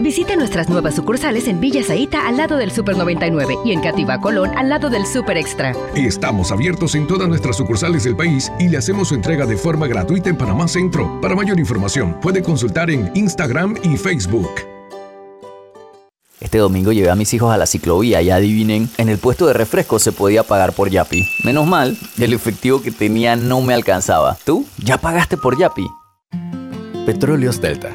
Visite nuestras nuevas sucursales en Villa Zaita al lado del Super 99 y en Cativa Colón al lado del Super Extra. Estamos abiertos en todas nuestras sucursales del país y le hacemos su entrega de forma gratuita en Panamá Centro. Para mayor información, puede consultar en Instagram y Facebook. Este domingo llevé a mis hijos a la ciclovía y adivinen, en el puesto de refresco se podía pagar por Yapi. Menos mal, el efectivo que tenía no me alcanzaba. ¿Tú? ¿Ya pagaste por Yapi? Petróleos Delta.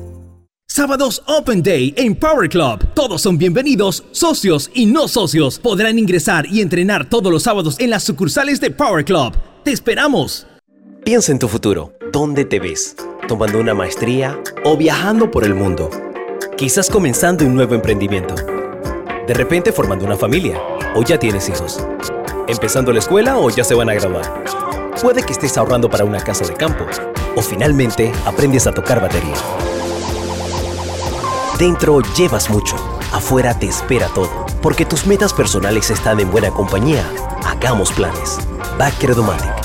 Sábados Open Day en Power Club. Todos son bienvenidos, socios y no socios. Podrán ingresar y entrenar todos los sábados en las sucursales de Power Club. ¡Te esperamos! Piensa en tu futuro. ¿Dónde te ves? ¿Tomando una maestría o viajando por el mundo? Quizás comenzando un nuevo emprendimiento. De repente formando una familia o ya tienes hijos. Empezando la escuela o ya se van a graduar. Puede que estés ahorrando para una casa de campo o finalmente aprendes a tocar batería. Dentro llevas mucho, afuera te espera todo, porque tus metas personales están en buena compañía. Hagamos planes. Backer Domatic.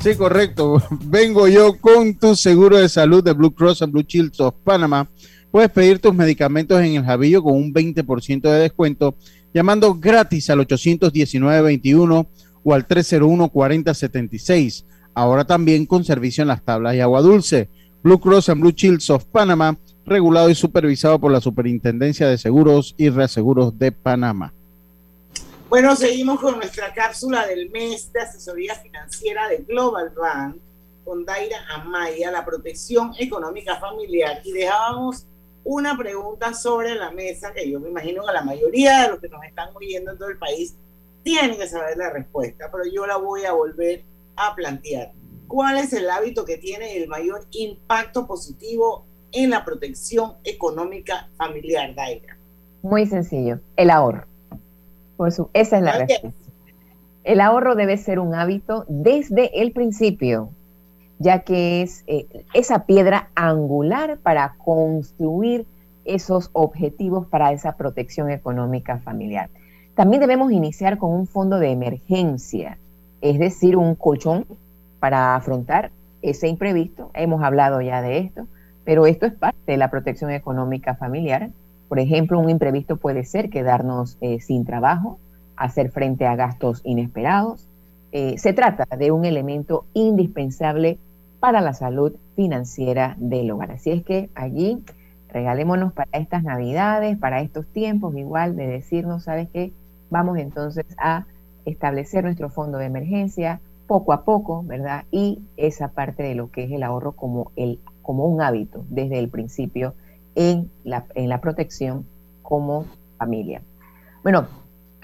Sí, correcto. Vengo yo con tu seguro de salud de Blue Cross and Blue Shield of Panama. Puedes pedir tus medicamentos en el Javillo con un 20% de descuento llamando gratis al 819-21 o al 301-4076. Ahora también con servicio en las tablas y agua dulce. Blue Cross and Blue Shields of Panama, regulado y supervisado por la Superintendencia de Seguros y Reaseguros de Panamá. Bueno, seguimos con nuestra cápsula del mes de asesoría financiera de Global Bank con Daira Amaya, la protección económica familiar. Y dejábamos una pregunta sobre la mesa que yo me imagino que la mayoría de los que nos están oyendo en todo el país tienen que saber la respuesta, pero yo la voy a volver a plantear. ¿Cuál es el hábito que tiene el mayor impacto positivo en la protección económica familiar, Daira? Muy sencillo, el ahorro. Por su, esa es la respuesta. El ahorro debe ser un hábito desde el principio ya que es eh, esa piedra angular para construir esos objetivos para esa protección económica familiar. También debemos iniciar con un fondo de emergencia, es decir, un colchón para afrontar ese imprevisto. Hemos hablado ya de esto, pero esto es parte de la protección económica familiar. Por ejemplo, un imprevisto puede ser quedarnos eh, sin trabajo, hacer frente a gastos inesperados, eh, se trata de un elemento indispensable para la salud financiera del hogar. Así es que allí regalémonos para estas navidades, para estos tiempos, igual de decirnos, ¿sabes qué? Vamos entonces a establecer nuestro fondo de emergencia poco a poco, ¿verdad? Y esa parte de lo que es el ahorro como, el, como un hábito desde el principio en la, en la protección como familia. Bueno,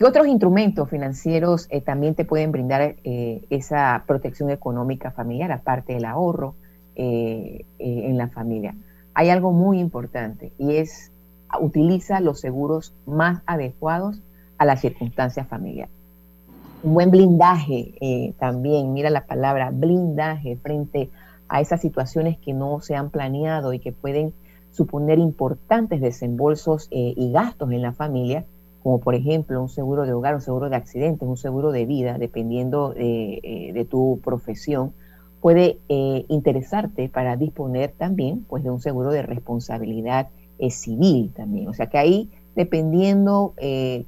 ¿Qué otros instrumentos financieros eh, también te pueden brindar eh, esa protección económica familiar, aparte del ahorro eh, en la familia? Hay algo muy importante y es utiliza los seguros más adecuados a las circunstancias familiares. Un buen blindaje también, mira la palabra blindaje frente a esas situaciones que no se han planeado y que pueden suponer importantes desembolsos y gastos en la familia como por ejemplo un seguro de hogar, un seguro de accidentes, un seguro de vida, dependiendo de, eh, tu profesión, puede eh, interesarte para disponer también pues, de un seguro de responsabilidad eh, civil también. O sea que ahí, dependiendo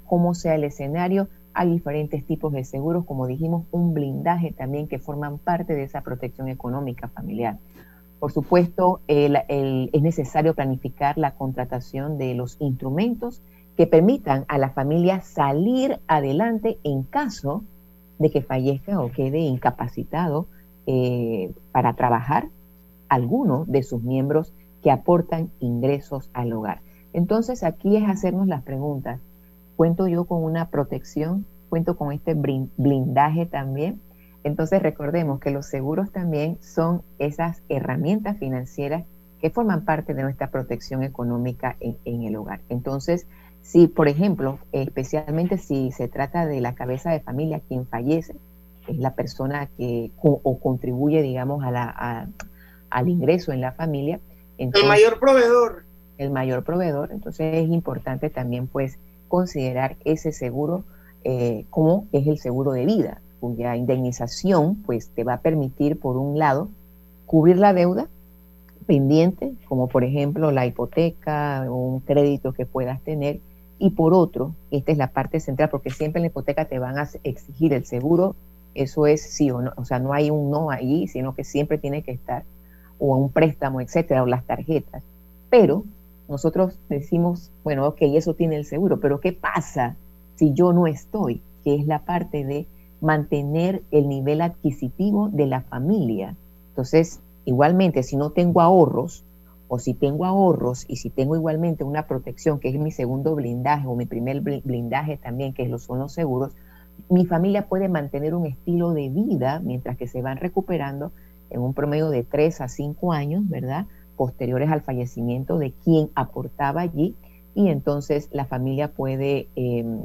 cómo sea el escenario, hay diferentes tipos de seguros, como dijimos, un blindaje también que forman parte de esa protección económica familiar. Por supuesto, es necesario planificar la contratación de los instrumentos que permitan a la familia salir adelante en caso de que fallezca o quede incapacitado eh, para trabajar alguno de sus miembros que aportan ingresos al hogar. Entonces aquí es hacernos las preguntas. ¿Cuento yo con una protección? ¿Cuento con este blindaje también? Entonces recordemos que los seguros también son esas herramientas financieras que forman parte de nuestra protección económica en, en el hogar. Entonces, si, por ejemplo, especialmente si se trata de la cabeza de familia, quien fallece, es la persona que o contribuye, digamos, a la, al ingreso en la familia. el mayor proveedor. El mayor proveedor. Entonces es importante también, pues, considerar ese seguro eh, como es el seguro de vida, cuya indemnización, pues, te va a permitir, por un lado, cubrir la deuda pendiente, como por ejemplo la hipoteca o un crédito que puedas tener. Y por otro, esta es la parte central, porque siempre en la hipoteca te van a exigir el seguro, eso es sí o no, o sea, no hay un no ahí, sino que siempre tiene que estar, o un préstamo, etcétera, o las tarjetas. Pero nosotros decimos, bueno, ok, eso tiene el seguro, pero ¿qué pasa si yo no estoy? Que es la parte de mantener el nivel adquisitivo de la familia. Entonces, igualmente, si no tengo ahorros, o si tengo ahorros y si tengo igualmente una protección, que es mi segundo blindaje o mi primer blindaje también, que son los seguros, mi familia puede mantener un estilo de vida mientras que se van recuperando en un promedio de 3 a 5 años, ¿verdad? Posteriores al fallecimiento de quien aportaba allí y entonces la familia puede, em,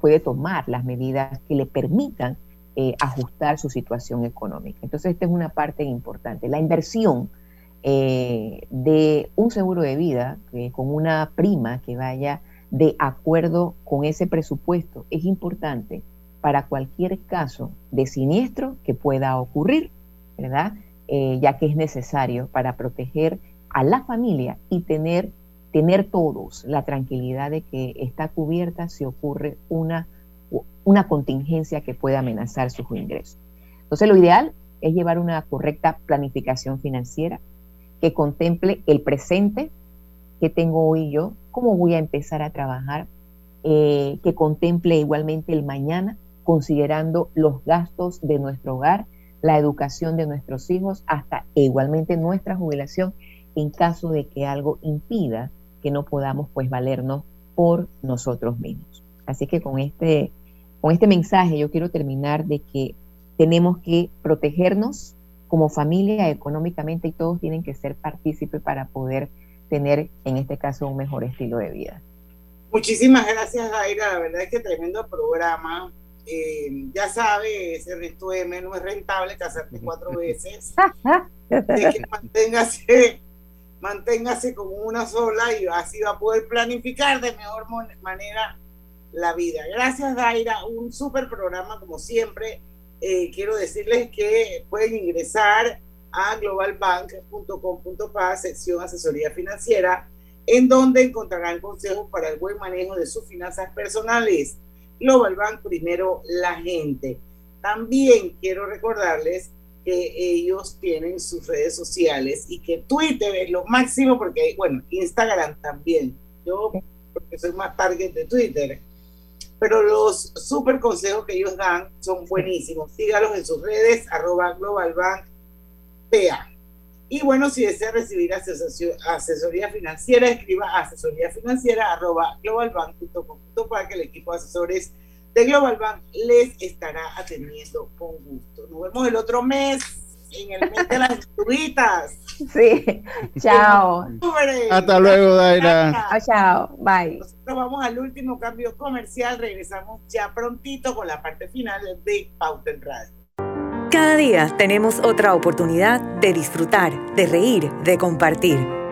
puede tomar las medidas que le permitan eh, ajustar su situación económica. Entonces, esta es una parte importante. La inversión eh, de un seguro de vida con una prima que vaya de acuerdo con ese presupuesto es importante para cualquier caso de siniestro que pueda ocurrir, ¿verdad? Eh, ya que es necesario para proteger a la familia y tener tener todos la tranquilidad de que está cubierta si ocurre una, una contingencia que pueda amenazar sus ingresos. Entonces, lo ideal es llevar una correcta planificación financiera que contemple el presente que tengo hoy yo, cómo voy a empezar a trabajar, eh, que contemple igualmente el mañana, considerando los gastos de nuestro hogar, la educación de nuestros hijos, hasta igualmente nuestra jubilación en caso de que algo impida que no podamos pues valernos por nosotros mismos. Así que con este, con este mensaje yo quiero terminar de que tenemos que protegernos como familia económicamente y todos tienen que ser partícipes para poder tener en este caso un mejor estilo de vida. Muchísimas gracias, Aira. La verdad es que tremendo programa. Eh, ya sabe, ese resto M no es rentable casarte cuatro veces. Que manténgase manténgase como una sola y así va a poder planificar de mejor manera la vida. Gracias, Daira. Un súper programa, como siempre. Eh, quiero decirles que pueden ingresar a globalbank.com.pa, sección asesoría financiera, en donde encontrarán consejos para el buen manejo de sus finanzas personales. Global Bank, primero la gente. También quiero recordarles que ellos tienen sus redes sociales y que Twitter es lo máximo porque, bueno, Instagram también. Yo, porque soy más target de Twitter. Pero los super consejos que ellos dan son buenísimos. Sígalos en sus redes, arroba globalbankpa. Y bueno, si desea recibir asesoría financiera, escriba asesoría financiera arroba para que el equipo de asesores de Global Bank les estará atendiendo con gusto. Nos vemos el otro mes en el mes de las tubitas. Sí, chao. Hasta luego, Daira. Chao, bye. Nosotros vamos al último cambio comercial. Regresamos ya prontito con la parte final de Pauta en Radio. Cada día tenemos otra oportunidad de disfrutar, de reír, de compartir.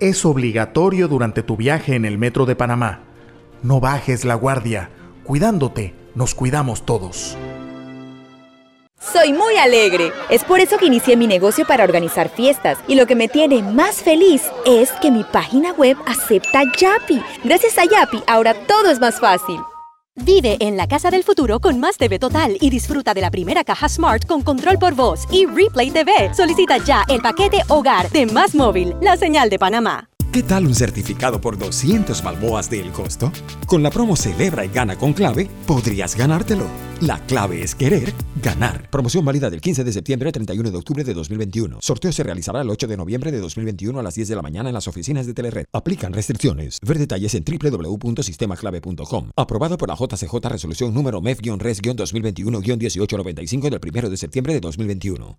es obligatorio durante tu viaje en el metro de Panamá. No bajes la guardia. Cuidándote, nos cuidamos todos. Soy muy alegre. Es por eso que inicié mi negocio para organizar fiestas. Y lo que me tiene más feliz es que mi página web acepta Yapi. Gracias a Yapi, ahora todo es más fácil. Vive en la casa del futuro con más TV Total y disfruta de la primera caja Smart con control por voz y Replay TV. Solicita ya el paquete Hogar de Más Móvil, la señal de Panamá. ¿Qué tal un certificado por 200 balboas del costo? Con la promo Celebra y Gana con Clave, podrías ganártelo. La clave es querer ganar. Promoción válida del 15 de septiembre al 31 de octubre de 2021. Sorteo se realizará el 8 de noviembre de 2021 a las 10 de la mañana en las oficinas de Telered. Aplican restricciones. Ver detalles en www.sistemaclave.com. Aprobado por la JCJ Resolución número MEF-RES-2021-1895 del 1 de septiembre de 2021.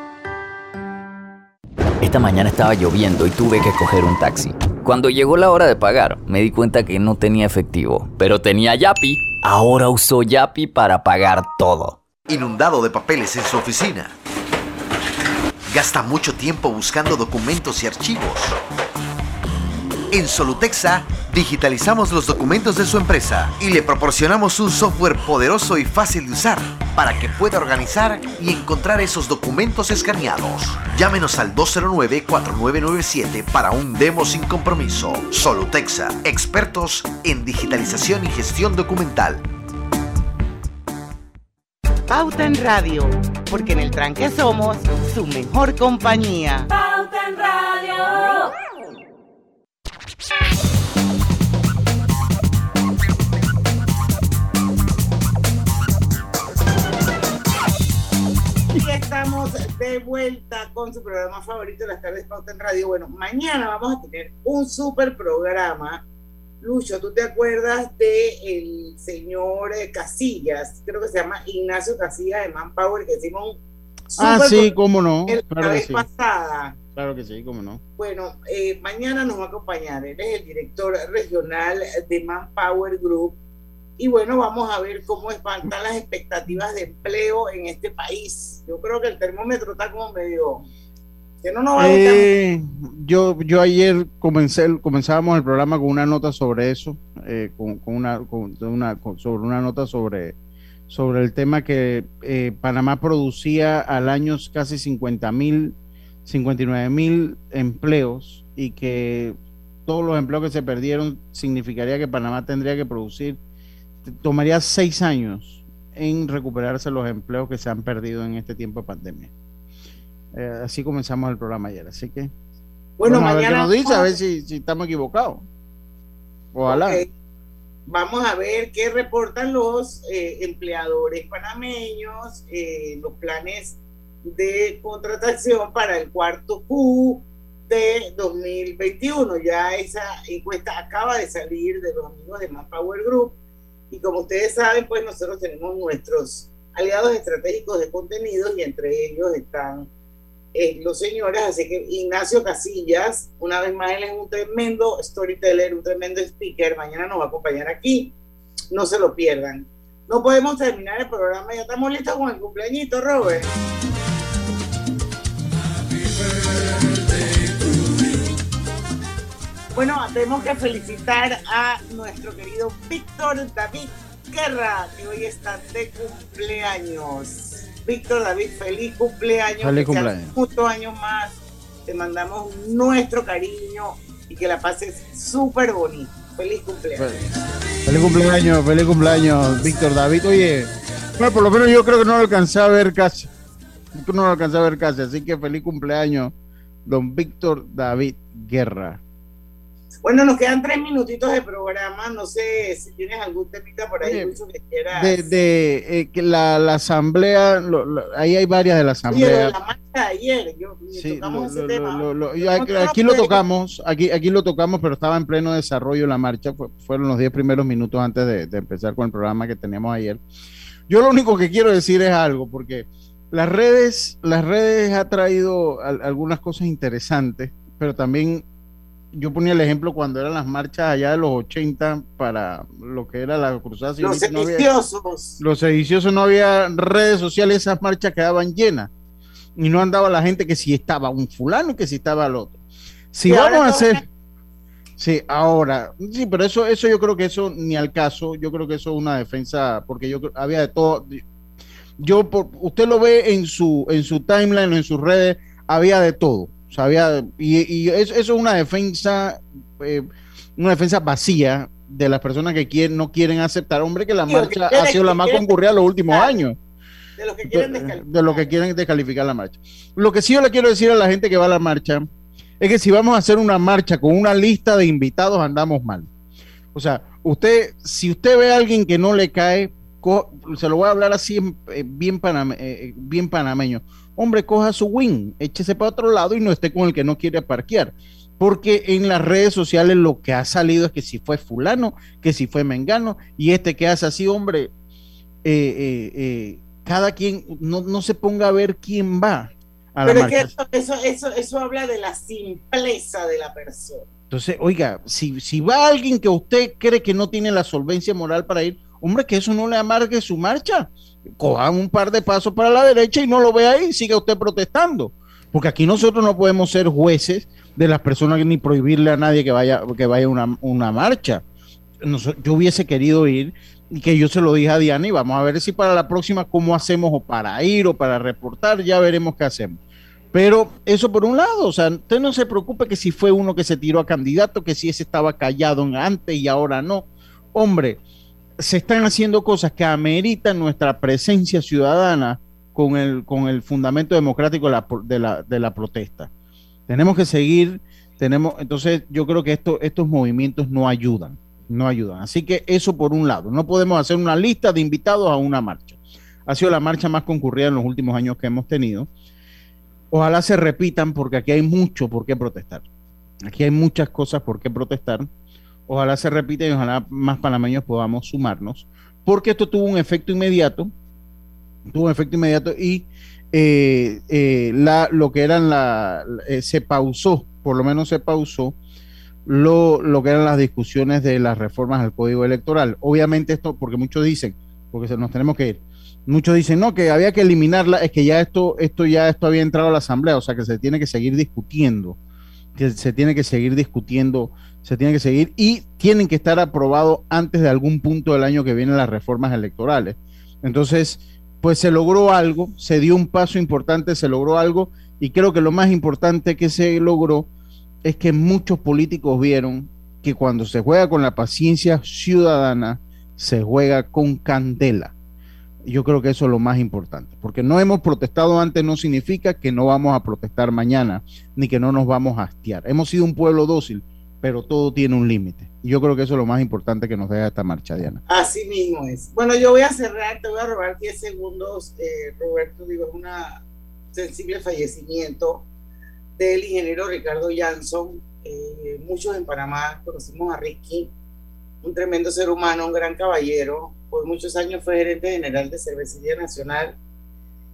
Esta mañana estaba lloviendo y tuve que coger un taxi. Cuando llegó la hora de pagar, me di cuenta que no tenía efectivo, pero tenía Yapi. Ahora uso Yapi para pagar todo. Inundado de papeles en su oficina. Gasta mucho tiempo buscando documentos y archivos. En Solutexa digitalizamos los documentos de su empresa y le proporcionamos un software poderoso y fácil de usar para que pueda organizar y encontrar esos documentos escaneados. Llámenos al 209-4997 para un demo sin compromiso. Solutexa, expertos en digitalización y gestión documental. Pauta en Radio, porque en el tranque somos su mejor compañía. Pauta en Radio. Estamos de vuelta con su programa favorito de las tardes Pauta en Radio. Bueno, mañana vamos a tener un super programa. Lucho, ¿tú te acuerdas de el señor eh, Casillas? Creo que se llama Ignacio Casillas de Manpower, que hicimos un Ah, sí, cómo no. la Claro que vez sí. pasada. Claro que sí, cómo no. Bueno, eh, mañana nos va a acompañar. Él es el director regional de Manpower Group. Y bueno, vamos a ver cómo están las expectativas de empleo en este país. Yo creo que el termómetro está como medio. Que no nos va a gustar. Eh, yo, yo ayer comencé, comenzábamos el programa con una nota sobre eso, eh, con, con una, con una- con- sobre una nota sobre, sobre el tema que eh, Panamá producía al año casi 50 mil, 59 mil empleos y que todos los empleos que se perdieron significaría que Panamá tendría que producir, tomaría seis años en recuperarse los empleos que se han perdido en este tiempo de pandemia. Eh, así comenzamos el programa ayer, así que Bueno, vamos a ver qué mañana nos dice, a ver si, si estamos equivocados. Ojalá. Ok. Vamos a ver qué reportan los eh, empleadores panameños, eh, los planes de contratación para el cuarto Q de 2021. Ya esa encuesta acaba de salir de los amigos de Manpower Group y como ustedes saben, pues nosotros tenemos nuestros aliados estratégicos de contenidos y entre ellos están eh, los señores, así que Ignacio Casillas, una vez más, él es un tremendo storyteller, un tremendo speaker, mañana nos va a acompañar aquí, no se lo pierdan. No podemos terminar el programa, ya estamos listos con el cumpleañito, Robert. Bueno, tenemos que felicitar a nuestro querido Víctor David Guerra, que hoy está de cumpleaños. Víctor David, feliz cumpleaños. Feliz cumpleaños. Muchos años más. Te mandamos nuestro cariño y que la pases súper bonito. Feliz cumpleaños. Feliz cumpleaños, feliz cumpleaños, Víctor David. Oye, bueno, por lo menos yo creo que no lo alcancé a ver casi. No lo alcancé a ver casi, así que feliz cumpleaños, don Víctor David Guerra. Bueno, nos quedan tres minutitos de programa. No sé si tienes algún temita por ahí, Oye, Lucho, que quieras. De, de eh, que la, la asamblea, lo- lo- ahí hay varias de la Oye, lo de asamblea. la marcha de ayer, yo, Sí, tocamos lo- ese lo- tema. lo- lo- yo No aquí, lo aquí lo puedes- tocamos, aquí, aquí lo tocamos, pero estaba en pleno desarrollo la marcha, fue- fueron los 10 primeros minutos antes de, de empezar con el programa que teníamos ayer. Yo lo único que quiero decir es algo, porque las redes, las redes ha traído al- algunas cosas interesantes, pero también yo ponía el ejemplo cuando eran las marchas allá de los 80 para lo que era la cruzada Los sionista, no había- sediciosos. los sediciosos no había redes sociales, esas marchas quedaban llenas y no andaba la gente que si estaba un fulano y que si estaba el otro. Si vamos a hacer, Sí, ahora, sí, pero eso, eso yo creo que eso ni al caso, yo creo que eso es una defensa, porque yo había de todo, yo por, usted lo ve en su, en su timeline, en sus redes, había de todo, sea, había, y, eso, es una defensa, eh, una defensa vacía de las personas que quieren, no quieren aceptar, hombre, que la marcha ha sido la más concurrida los últimos años. De los que quieren descalificar. De lo que quieren descalificar la marcha. Lo que sí yo le quiero decir a la gente que va a la marcha es que si vamos a hacer una marcha con una lista de invitados, andamos mal. O sea, usted, si usted ve a alguien que no le cae, se lo voy a hablar así eh, bien, eh, bien panameño. Hombre, coja su win, échese para otro lado y no esté con el que no quiere parquear. Porque en las redes sociales lo que ha salido es que si fue fulano, que si fue mengano, y este que hace así, hombre, eh, cada quien no, no se ponga a ver quién va pero es que eso, eso, eso, habla de la simpleza de la persona. Entonces, oiga, si, si va alguien que usted cree que no tiene la solvencia moral para ir, hombre, que eso no le amargue su marcha. Cojan un par de pasos para la derecha y no lo ve ahí, siga usted protestando. Porque aquí nosotros no podemos ser jueces de las personas ni prohibirle a nadie que vaya, que vaya una, una marcha. yo hubiese querido ir y que yo se lo dije a Diana y vamos a ver si para la próxima cómo hacemos o para ir o para reportar, ya veremos qué hacemos. Pero eso por un lado, o sea, usted no se preocupe que si fue uno que se tiró a candidato, que si ese estaba callado antes y ahora no. Hombre, se están haciendo cosas que ameritan nuestra presencia ciudadana con el, con el fundamento democrático de la, de la, protesta. Tenemos que seguir, tenemos, entonces yo creo que esto, estos movimientos no ayudan no ayudan. Así que eso por un lado, no podemos hacer una lista de invitados a una marcha. Ha sido la marcha más concurrida en los últimos años que hemos tenido. Ojalá se repitan porque aquí hay mucho por qué protestar. Aquí hay muchas cosas por qué protestar. Ojalá se repita y ojalá más panameños podamos sumarnos, porque esto tuvo un efecto inmediato, tuvo un efecto inmediato y eh, eh, la, lo que eran la, eh, se pausó, por lo menos se pausó lo, lo, que eran las discusiones de las reformas al código electoral. Obviamente esto, porque muchos dicen, porque se nos tenemos que ir, muchos dicen, no, que había que eliminarla, es que ya esto, esto ya esto había entrado a la asamblea, o sea que se tiene que seguir discutiendo, que se tiene que seguir discutiendo, se tiene que seguir y tienen que estar aprobados antes de algún punto del año que vienen las reformas electorales. Entonces, pues se logró algo, se dio un paso importante, se logró algo y creo que lo más importante que se logró es que muchos políticos vieron que cuando se juega con la paciencia ciudadana, se juega con candela. Yo creo que eso es lo más importante, porque no hemos protestado antes no significa que no vamos a protestar mañana, ni que no nos vamos a hastiar. Hemos sido un pueblo dócil, pero todo tiene un límite. Y yo creo que eso es lo más importante que nos deja esta marcha, Diana. Así mismo es. Bueno, yo voy a cerrar, te voy a robar 10 segundos, eh, Roberto, digo, es un sensible fallecimiento del ingeniero Ricardo Jansson. Eh, muchos en Panamá conocimos a Ricky, un tremendo ser humano, un gran caballero. Por muchos años fue gerente general de Cervecería Nacional.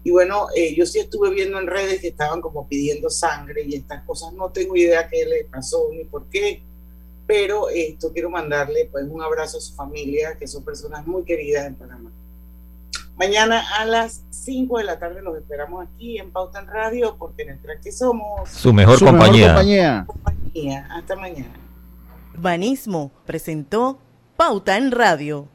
Y bueno, eh, yo sí estuve viendo en redes que estaban como pidiendo sangre y estas cosas. No tengo idea qué le pasó ni por qué. Pero esto quiero mandarle pues un abrazo a su familia, que son personas muy queridas en Panamá. Mañana a las 5 de la tarde los esperamos aquí en Pauta en Radio porque en el que somos su mejor, compañía. compañía. compañía. Hasta mañana. Banismo presentó Pauta en Radio.